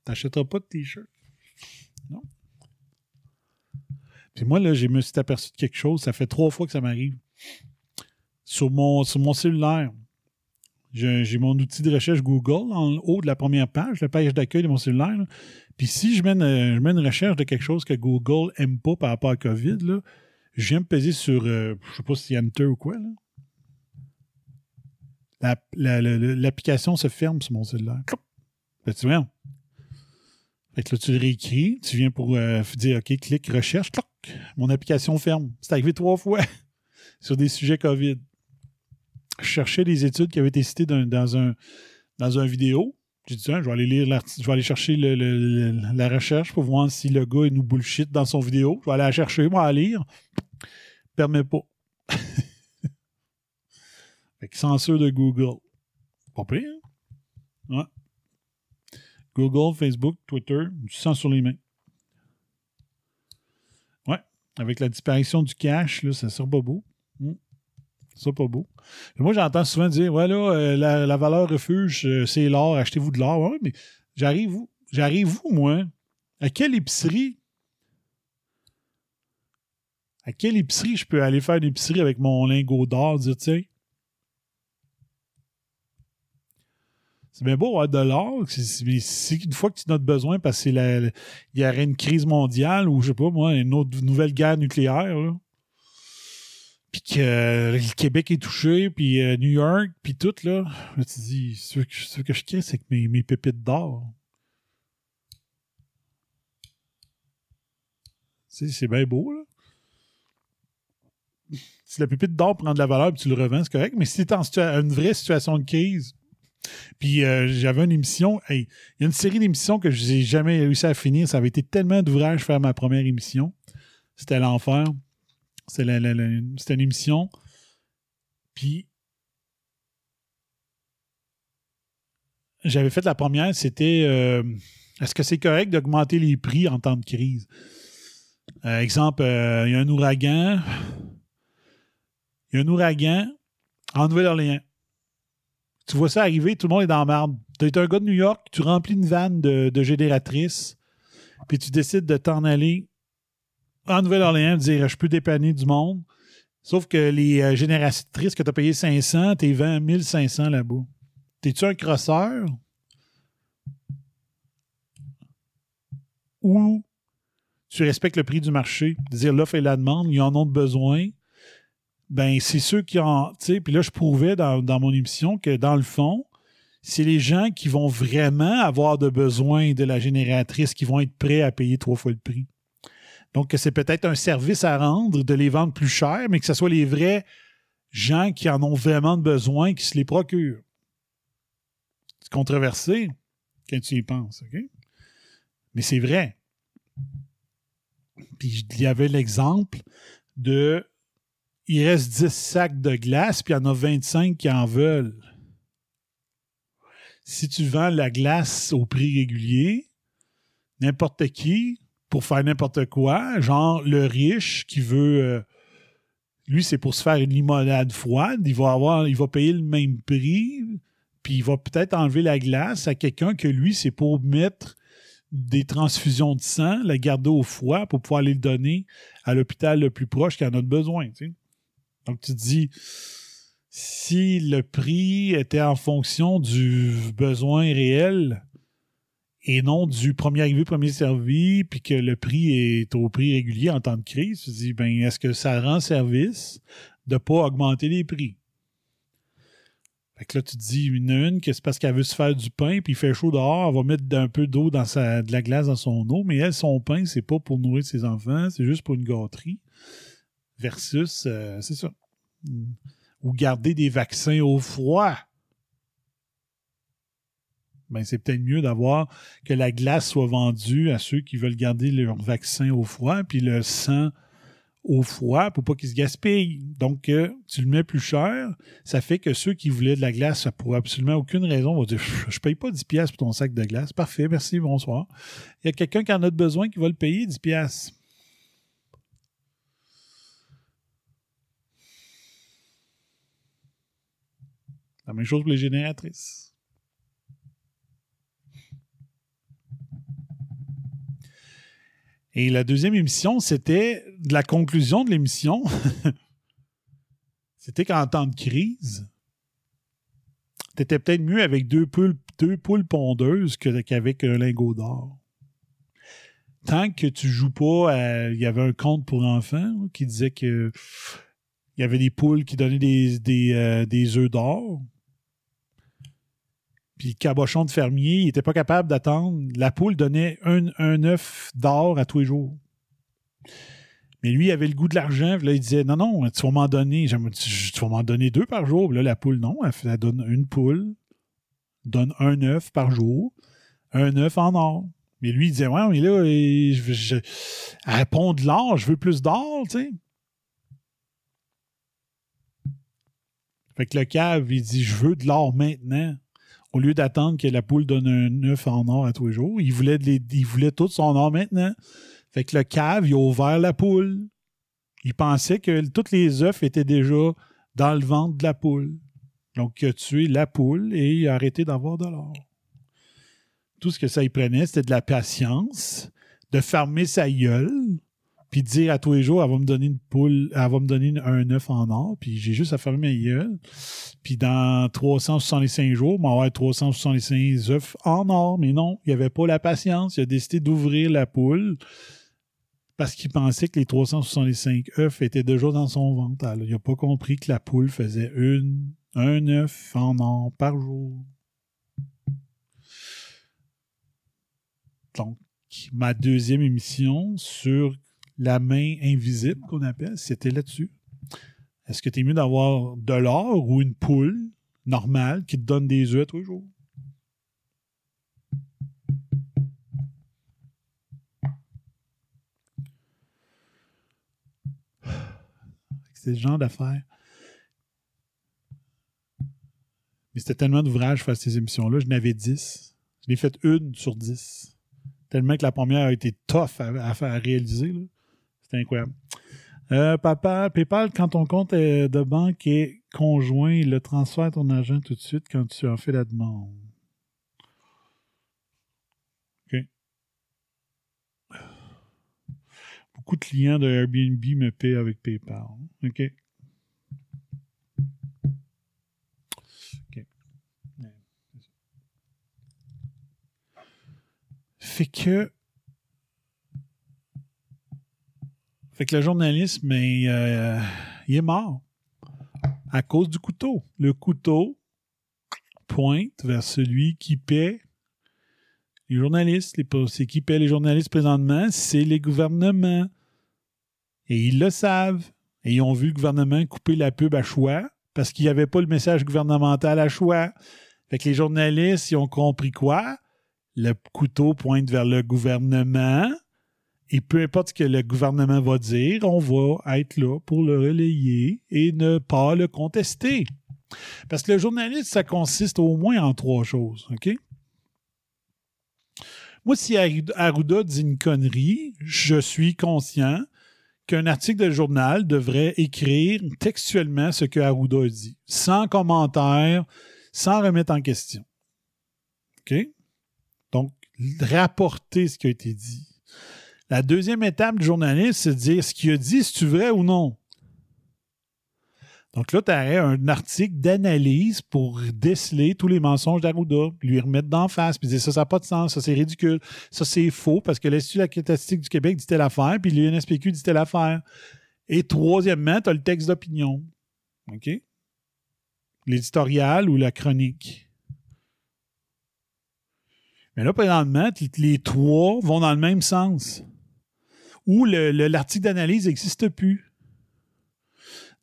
Tu n'achèteras pas de t-shirts. Non. Puis moi, là, je me suis aperçu de quelque chose. Ça fait trois fois que ça m'arrive. Sur mon, sur mon cellulaire, j'ai mon outil de recherche Google en haut de la première page, la page d'accueil de mon cellulaire. Puis si une, je mets une recherche de quelque chose que Google aime pas par rapport à COVID, là, je viens me peser sur, euh, je sais pas si Enter ou quoi. L'application se ferme sur mon cellulaire. Que tu vois. Fait que là, tu le réécris, tu viens pour euh, dire OK, clique recherche, cloc, mon application ferme. C'est arrivé trois fois sur des sujets COVID je cherchais des études qui avaient été citées dans, dans un, dans un vidéo. J'ai dit, tiens, je vais aller lire je vais aller chercher la recherche pour voir si le gars nous bullshit dans son vidéo. Je vais aller la chercher, moi, à lire. Permet pas. que censure de Google. Pas pire, hein? Ouais. Google, Facebook, Twitter, du sang sur les mains. Ouais. Avec la disparition du cash, là, ça sera pas beau. Ça, pas beau. Moi, j'entends souvent dire Ouais, là, euh, la, la valeur refuge, euh, c'est l'or, achetez-vous de l'or. Ouais, mais j'arrive où J'arrive où, moi À quelle épicerie À quelle épicerie je peux aller faire une épicerie avec mon lingot d'or, dire, tu sais? C'est bien beau avoir de l'or, mais si une fois que tu en as besoin parce qu'il y aurait une crise mondiale ou, je sais pas, moi, une autre nouvelle guerre nucléaire, là, puis que euh, le Québec est touché, puis euh, New York, puis tout, là. Tu dis, ce que, que je crée, c'est que mes, pépites d'or. C'est bien beau, là. Si la pépite d'or prend de la valeur puis tu le revends, c'est correct. Mais si tu es en une vraie situation de crise, puis euh, j'avais une émission, il y a une série d'émissions que je n'ai jamais réussi à finir. Ça avait été tellement d'ouvrage faire ma première émission. C'était l'enfer. C'était une émission. Puis j'avais fait la première, c'était euh, est-ce que c'est correct d'augmenter les prix en temps de crise? Euh, exemple, euh, il y a un ouragan. Il y a un ouragan en Nouvelle-Orléans. Tu vois ça arriver, tout le monde est dans la marde. Tu es un gars de New York, tu remplis une vanne de, de génératrices, puis tu décides de t'en aller en Nouvelle-Orléans, dire je peux dépanner du monde. Sauf que les euh, génératrices que tu as payé 500, tu vends 1500 là-bas. T'es-tu un crosseur? Ou tu respectes le prix du marché, dire l'offre et la demande, ils en ont besoin. Ben, c'est ceux qui en. Puis là, je prouvais dans, dans mon émission que dans le fond, c'est les gens qui vont vraiment avoir de besoin de la génératrice qui vont être prêts à payer trois fois le prix. Donc, c'est peut-être un service à rendre de les vendre plus cher, mais que ce soit les vrais gens qui en ont vraiment besoin qui se les procurent. C'est controversé quand tu y penses, OK? Mais c'est vrai. Puis il y avait l'exemple de il reste 10 sacs de glace, puis il y en a 25 qui en veulent. Si tu vends la glace au prix régulier, n'importe qui, pour faire n'importe quoi, genre le riche qui veut. euh, lui, c'est pour se faire une limonade froide, il va avoir, payer le même prix, puis il va peut-être enlever la glace à quelqu'un que lui, c'est pour mettre des transfusions de sang, la garder au froid pour pouvoir aller le donner à l'hôpital le plus proche qui en a besoin. Donc, tu te dis, si le prix était en fonction du besoin réel et non du premier arrivé, premier servi, puis que le prix est au prix régulier en temps de crise, tu te dis, ben, est-ce que ça rend service de ne pas augmenter les prix? Fait que là, tu te dis, une, une que c'est parce qu'elle veut se faire du pain, puis il fait chaud dehors, elle va mettre un peu d'eau dans sa, de la glace dans son eau, mais elle, son pain, c'est pas pour nourrir ses enfants, c'est juste pour une gâterie. Versus, euh, c'est ça. Ou garder des vaccins au froid. Ben, c'est peut-être mieux d'avoir que la glace soit vendue à ceux qui veulent garder leur vaccin au froid, puis le sang au froid pour pas qu'il se gaspille. Donc, tu le mets plus cher, ça fait que ceux qui voulaient de la glace, pour absolument aucune raison, vont dire Je paye pas 10$ piastres pour ton sac de glace. Parfait, merci, bonsoir. Il y a quelqu'un qui en a besoin qui va le payer 10$. piastres. La même chose pour les génératrices. Et la deuxième émission, c'était de la conclusion de l'émission. c'était qu'en temps de crise, t'étais peut-être mieux avec deux poules, deux poules pondeuses qu'avec un lingot d'or. Tant que tu joues pas Il y avait un conte pour enfants qui disait que il y avait des poules qui donnaient des, des, euh, des œufs d'or. Puis le cabochon de fermier, il n'était pas capable d'attendre. La poule donnait un, un œuf d'or à tous les jours. Mais lui, il avait le goût de l'argent. Là, il disait Non, non, tu vas m'en donner. Tu, vas m'en donner deux par jour. Là, la poule, non. Elle, donne une poule, donne un œuf par jour, un œuf en or. Mais lui, il disait Ouais, mais là, elle pond de l'or, je veux plus d'or, tu sais. Fait que le cave, il dit Je veux de l'or maintenant. Au lieu d'attendre que la poule donne un œuf en or à tous les jours, il voulait, les- il voulait tout son or maintenant. Fait que le cave, il a ouvert la poule. Il pensait que tous les œufs étaient déjà dans le ventre de la poule. Donc, il a tué la poule et il a arrêté d'avoir de l'or. Tout ce que ça y prenait, c'était de la patience, de fermer sa gueule, puis dire à tous les jours, elle va me donner une poule, elle va me donner un œuf en or, puis j'ai juste à fermer ma gueule. Puis dans 365 jours, va avoir 365 œufs en or. Mais non, il avait pas la patience. Il a décidé d'ouvrir la poule parce qu'il pensait que les 365 œufs étaient déjà dans son ventre. Il n'a pas compris que la poule faisait une, un œuf en or par jour. Donc, ma deuxième émission sur la main invisible qu'on appelle, c'était là-dessus. Est-ce que tu es mieux d'avoir de l'or ou une poule normale qui te donne des œufs tous les jours? C'est le genre d'affaires. Mais c'était tellement d'ouvrages faire ces émissions-là. Je n'avais 10. Je l'ai fait une sur 10. Tellement que la première a été tough à, réaliser. C'était incroyable. Euh, papa, PayPal, quand ton compte de banque est conjoint, il le transfère à ton agent tout de suite quand tu as fait la demande. OK. Beaucoup de clients de Airbnb me paient avec PayPal. OK. OK. Fait que Fait que le journaliste, mais euh, il est mort à cause du couteau. Le couteau pointe vers celui qui paie les journalistes. Les, c'est qui paie les journalistes présentement? C'est les gouvernements. Et ils le savent. Et ils ont vu le gouvernement couper la pub à choix parce qu'il n'y avait pas le message gouvernemental à choix. Fait que les journalistes, ils ont compris quoi? Le couteau pointe vers le gouvernement. Et peu importe ce que le gouvernement va dire, on va être là pour le relayer et ne pas le contester. Parce que le journaliste, ça consiste au moins en trois choses. OK? Moi, si Arruda dit une connerie, je suis conscient qu'un article de journal devrait écrire textuellement ce que Arruda dit, sans commentaire, sans remettre en question. OK? Donc, rapporter ce qui a été dit. La deuxième étape du journaliste, c'est de dire ce qu'il a dit, est-ce vrai ou non? Donc là, tu as un article d'analyse pour déceler tous les mensonges d'Arruda, lui remettre d'en face, puis dire ça, ça n'a pas de sens, ça c'est ridicule, ça c'est faux, parce que l'Institut de la statistique du Québec dit telle affaire, puis l'UNSPQ dit telle affaire. Et troisièmement, tu as le texte d'opinion. OK? L'éditorial ou la chronique. Mais là, présentement, les trois vont dans le même sens. Ou l'article d'analyse n'existe plus.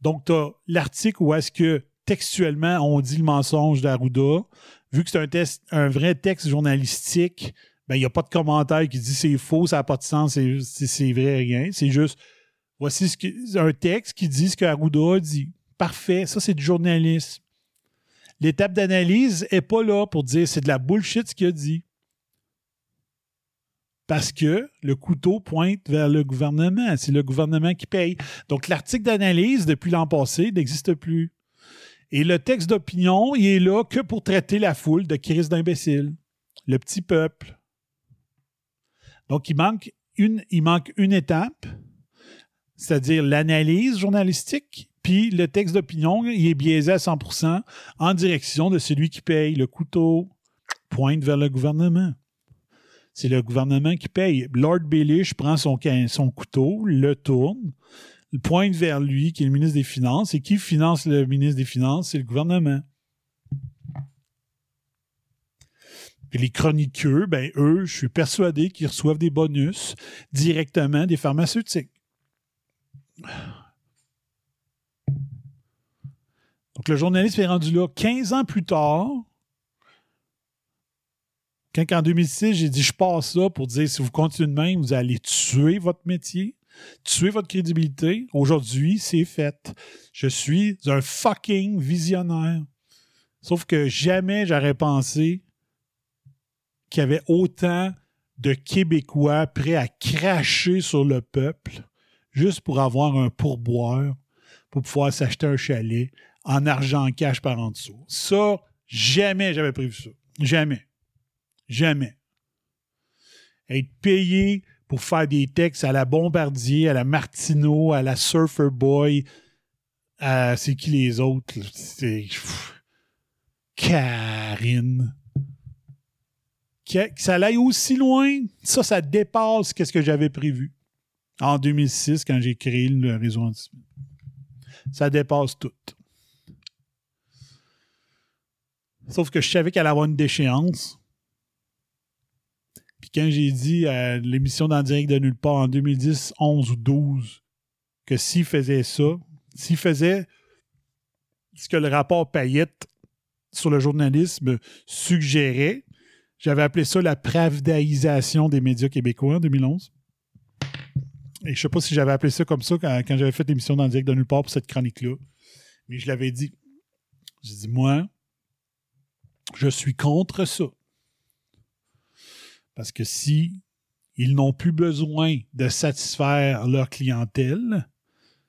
Donc, tu as l'article où est-ce que textuellement on dit le mensonge d'Arruda. Vu que c'est un, vrai texte journalistique, ben, il n'y a pas de commentaire qui dit c'est faux, ça n'a pas de sens, c'est vrai, rien. C'est juste, voici que, un texte qui dit ce qu'Arruda a dit. Parfait, ça c'est du journalisme. L'étape d'analyse n'est pas là pour dire c'est de la bullshit ce qu'il a dit parce que le couteau pointe vers le gouvernement. C'est le gouvernement qui paye. Donc, l'article d'analyse, depuis l'an passé, n'existe plus. Et le texte d'opinion, il est là que pour traiter la foule de crise d'imbéciles. Le petit peuple. Donc, il manque une, il manque une étape, c'est-à-dire l'analyse journalistique, puis le texte d'opinion, il est biaisé à 100% en direction de celui qui paye. Le couteau pointe vers le gouvernement. C'est le gouvernement qui paye. Lord Baelish prend son, son couteau, le tourne, le pointe vers lui, qui est le ministre des Finances. Et qui finance le ministre des Finances? C'est le gouvernement. Et les chroniqueux, ben eux, je suis persuadé qu'ils reçoivent des bonus directement des pharmaceutiques. Donc le journaliste est rendu là 15 ans plus tard quand en 2006, j'ai dit je passe ça pour dire si vous continuez de même, vous allez tuer votre métier, tuer votre crédibilité. Aujourd'hui, c'est fait. Je suis un fucking visionnaire. Sauf que jamais j'aurais pensé qu'il y avait autant de Québécois prêts à cracher sur le peuple juste pour avoir un pourboire, pour pouvoir s'acheter un chalet en argent cash par en dessous. Ça, jamais j'avais prévu ça. Jamais. Jamais. Être payé pour faire des textes à la Bombardier, à la Martineau, à la Surfer Boy, à c'est qui les autres? C'est. Karine. Que, ça aille aussi loin, ça, ça dépasse ce que j'avais prévu en 2006 quand j'ai créé le réseau anti Ça dépasse tout. Sauf que je savais qu'elle allait avoir une déchéance. Puis quand j'ai dit à l'émission d'En direct de nulle part en 2010, 11 ou 12, que s'il faisait ça, s'il faisait ce que le rapport Payette sur le journalisme suggérait, j'avais appelé ça la pravdaïsation des médias québécois en 2011. Et je ne sais pas si j'avais appelé ça comme ça quand, j'avais fait l'émission d'En direct de nulle part pour cette chronique-là. Mais je l'avais dit. J'ai dit, moi, je suis contre ça. Parce que si ils n'ont plus besoin de satisfaire leur clientèle,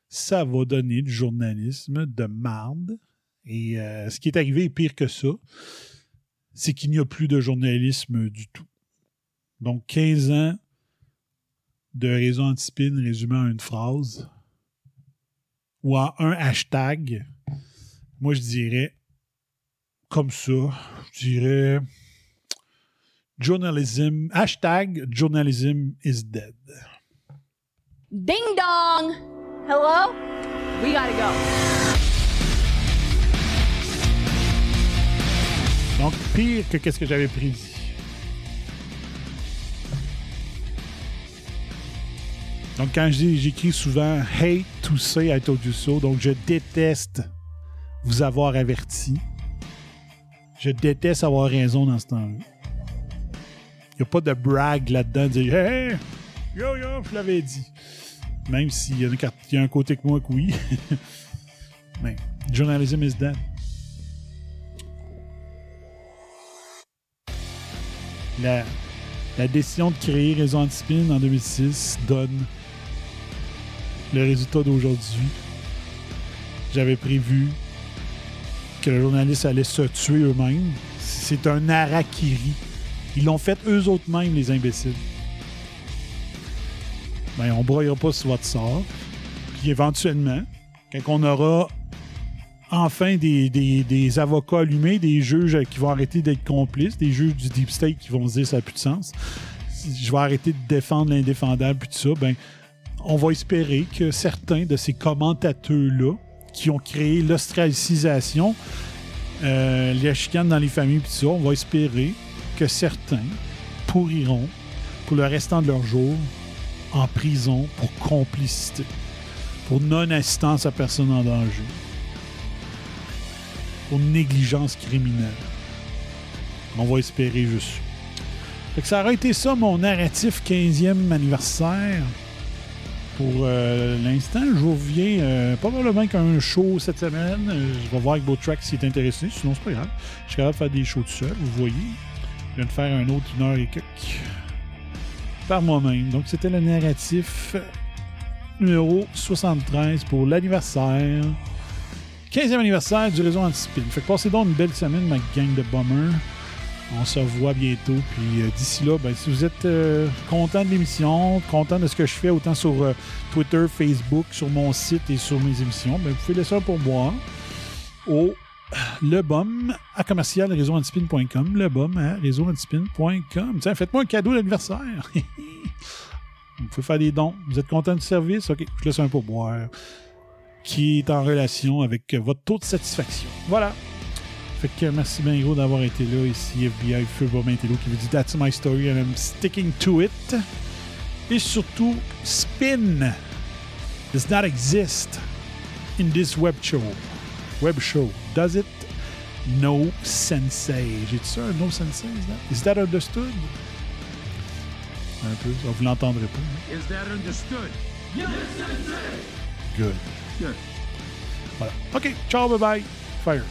ça va donner du journalisme de marde. Et euh, ce qui est arrivé est pire que ça. C'est qu'il n'y a plus de journalisme du tout. Donc, 15 ans de réseau anti résumé en une phrase ou en un hashtag, moi je dirais comme ça, je dirais Journalism, hashtag journalism is dead. Ding dong! Hello? We gotta go. Donc, pire que qu'est-ce que j'avais prédit. Donc, quand je dis- j'écris souvent hate to say I told you so, donc je déteste vous avoir averti. Je déteste avoir raison dans ce temps-là. N'y a pas de brag là-dedans, de dire Hey, yo, yo, je l'avais dit. Même s'il y, y a un côté que moi que oui. Mais, journalism is dead. La, décision de créer Réseau Antispin en 2006 donne le résultat d'aujourd'hui. J'avais prévu que le journaliste allait se tuer eux-mêmes. C'est un harakiri. Ils l'ont fait eux autres mêmes, les imbéciles. Ben, on broyera pas sur votre sort. Puis éventuellement, quand on aura enfin des, des- avocats allumés, des juges qui vont arrêter d'être complices, des juges du deep state qui vont se dire ça n'a plus de sens. Je vais arrêter de défendre l'indéfendable puis tout ça. Ben, on va espérer que certains de ces commentateurs-là qui ont créé l'ostracisation, euh, la chicane dans les familles puis tout ça, on va espérer que certains pourriront pour le restant de leur jour en prison pour complicité, pour non-assistance à personne en danger pour négligence criminelle. On va espérer juste. Fait que ça aurait été ça mon narratif 15e anniversaire. Pour euh, l'instant, je vous reviens euh, probablement qu'un show cette semaine. Euh, je vais voir avec Botrack s'il est intéressé. Sinon, c'est pas grave. Je suis capable de faire des shows tout seul, vous voyez. Je viens de faire un autre une heure et quelques par moi-même. Donc, c'était le narratif numéro 73 pour l'anniversaire 15e anniversaire du réseau Antispin. Fait que passez donc une belle semaine, ma gang de bummers. On se revoit bientôt. Puis euh, d'ici là, ben, si vous êtes euh, content de l'émission, content de ce que je fais, autant sur euh, Twitter, Facebook, sur mon site et sur mes émissions, ben, vous pouvez laisser un pour moi au lebum à commercial réseauantispin.com. Lebum à réseauantispin.com. Tiens, faites-moi un cadeau d'anniversaire. vous pouvez faire des dons. Vous êtes content du service? OK, je laisse un pourboire qui est en relation avec votre taux de satisfaction. Voilà. Fait que merci bien d'avoir été là. Ici FBI Feu Intello qui vous dit That's my story and I'm sticking to it. Et surtout, spin does not exist in this web show. Web show. Does it? No sensei. J'ai dit ça, un no sensei? Is that, is that understood? Un peu. ça, Vous l'entendrez pas. hein? Is that understood? Yes, Good. Good. Voilà. OK. Ciao, bye bye. Fire.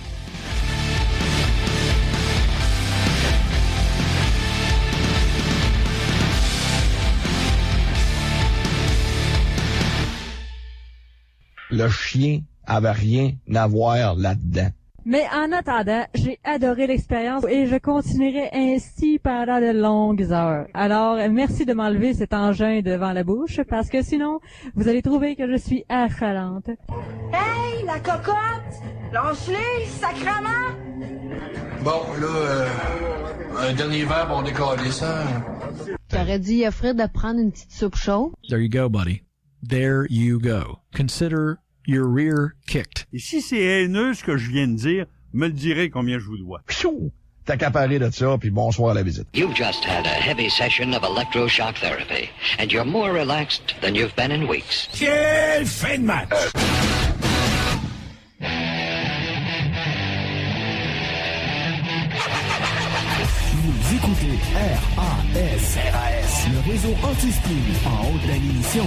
Le chien avait rien à voir là-dedans. Mais en attendant, j'ai adoré l'expérience et je continuerai ainsi pendant de longues heures. Alors, merci de m'enlever cet engin devant la bouche parce que sinon, vous allez trouver que je suis affalante. Hey, la cocotte! Lâche-les, sacrement! Bon, là, euh, un dernier verre, on décolle ça. J'aurais dit à Fred de prendre une petite soupe chaude? There you go, buddy. There you go. Consider your rear kicked. Et si c'est haineux ce que je viens de dire, me le direz combien je vous dois. Pfiou! T'as qu'à parler de ça, puis bonsoir à la visite. You've just had a heavy session of electroshock therapy, and you're more relaxed than you've been in weeks. Quelle fin de match! Vous écoutez RAS, RAS, le réseau anti-spin en haute de l'émission.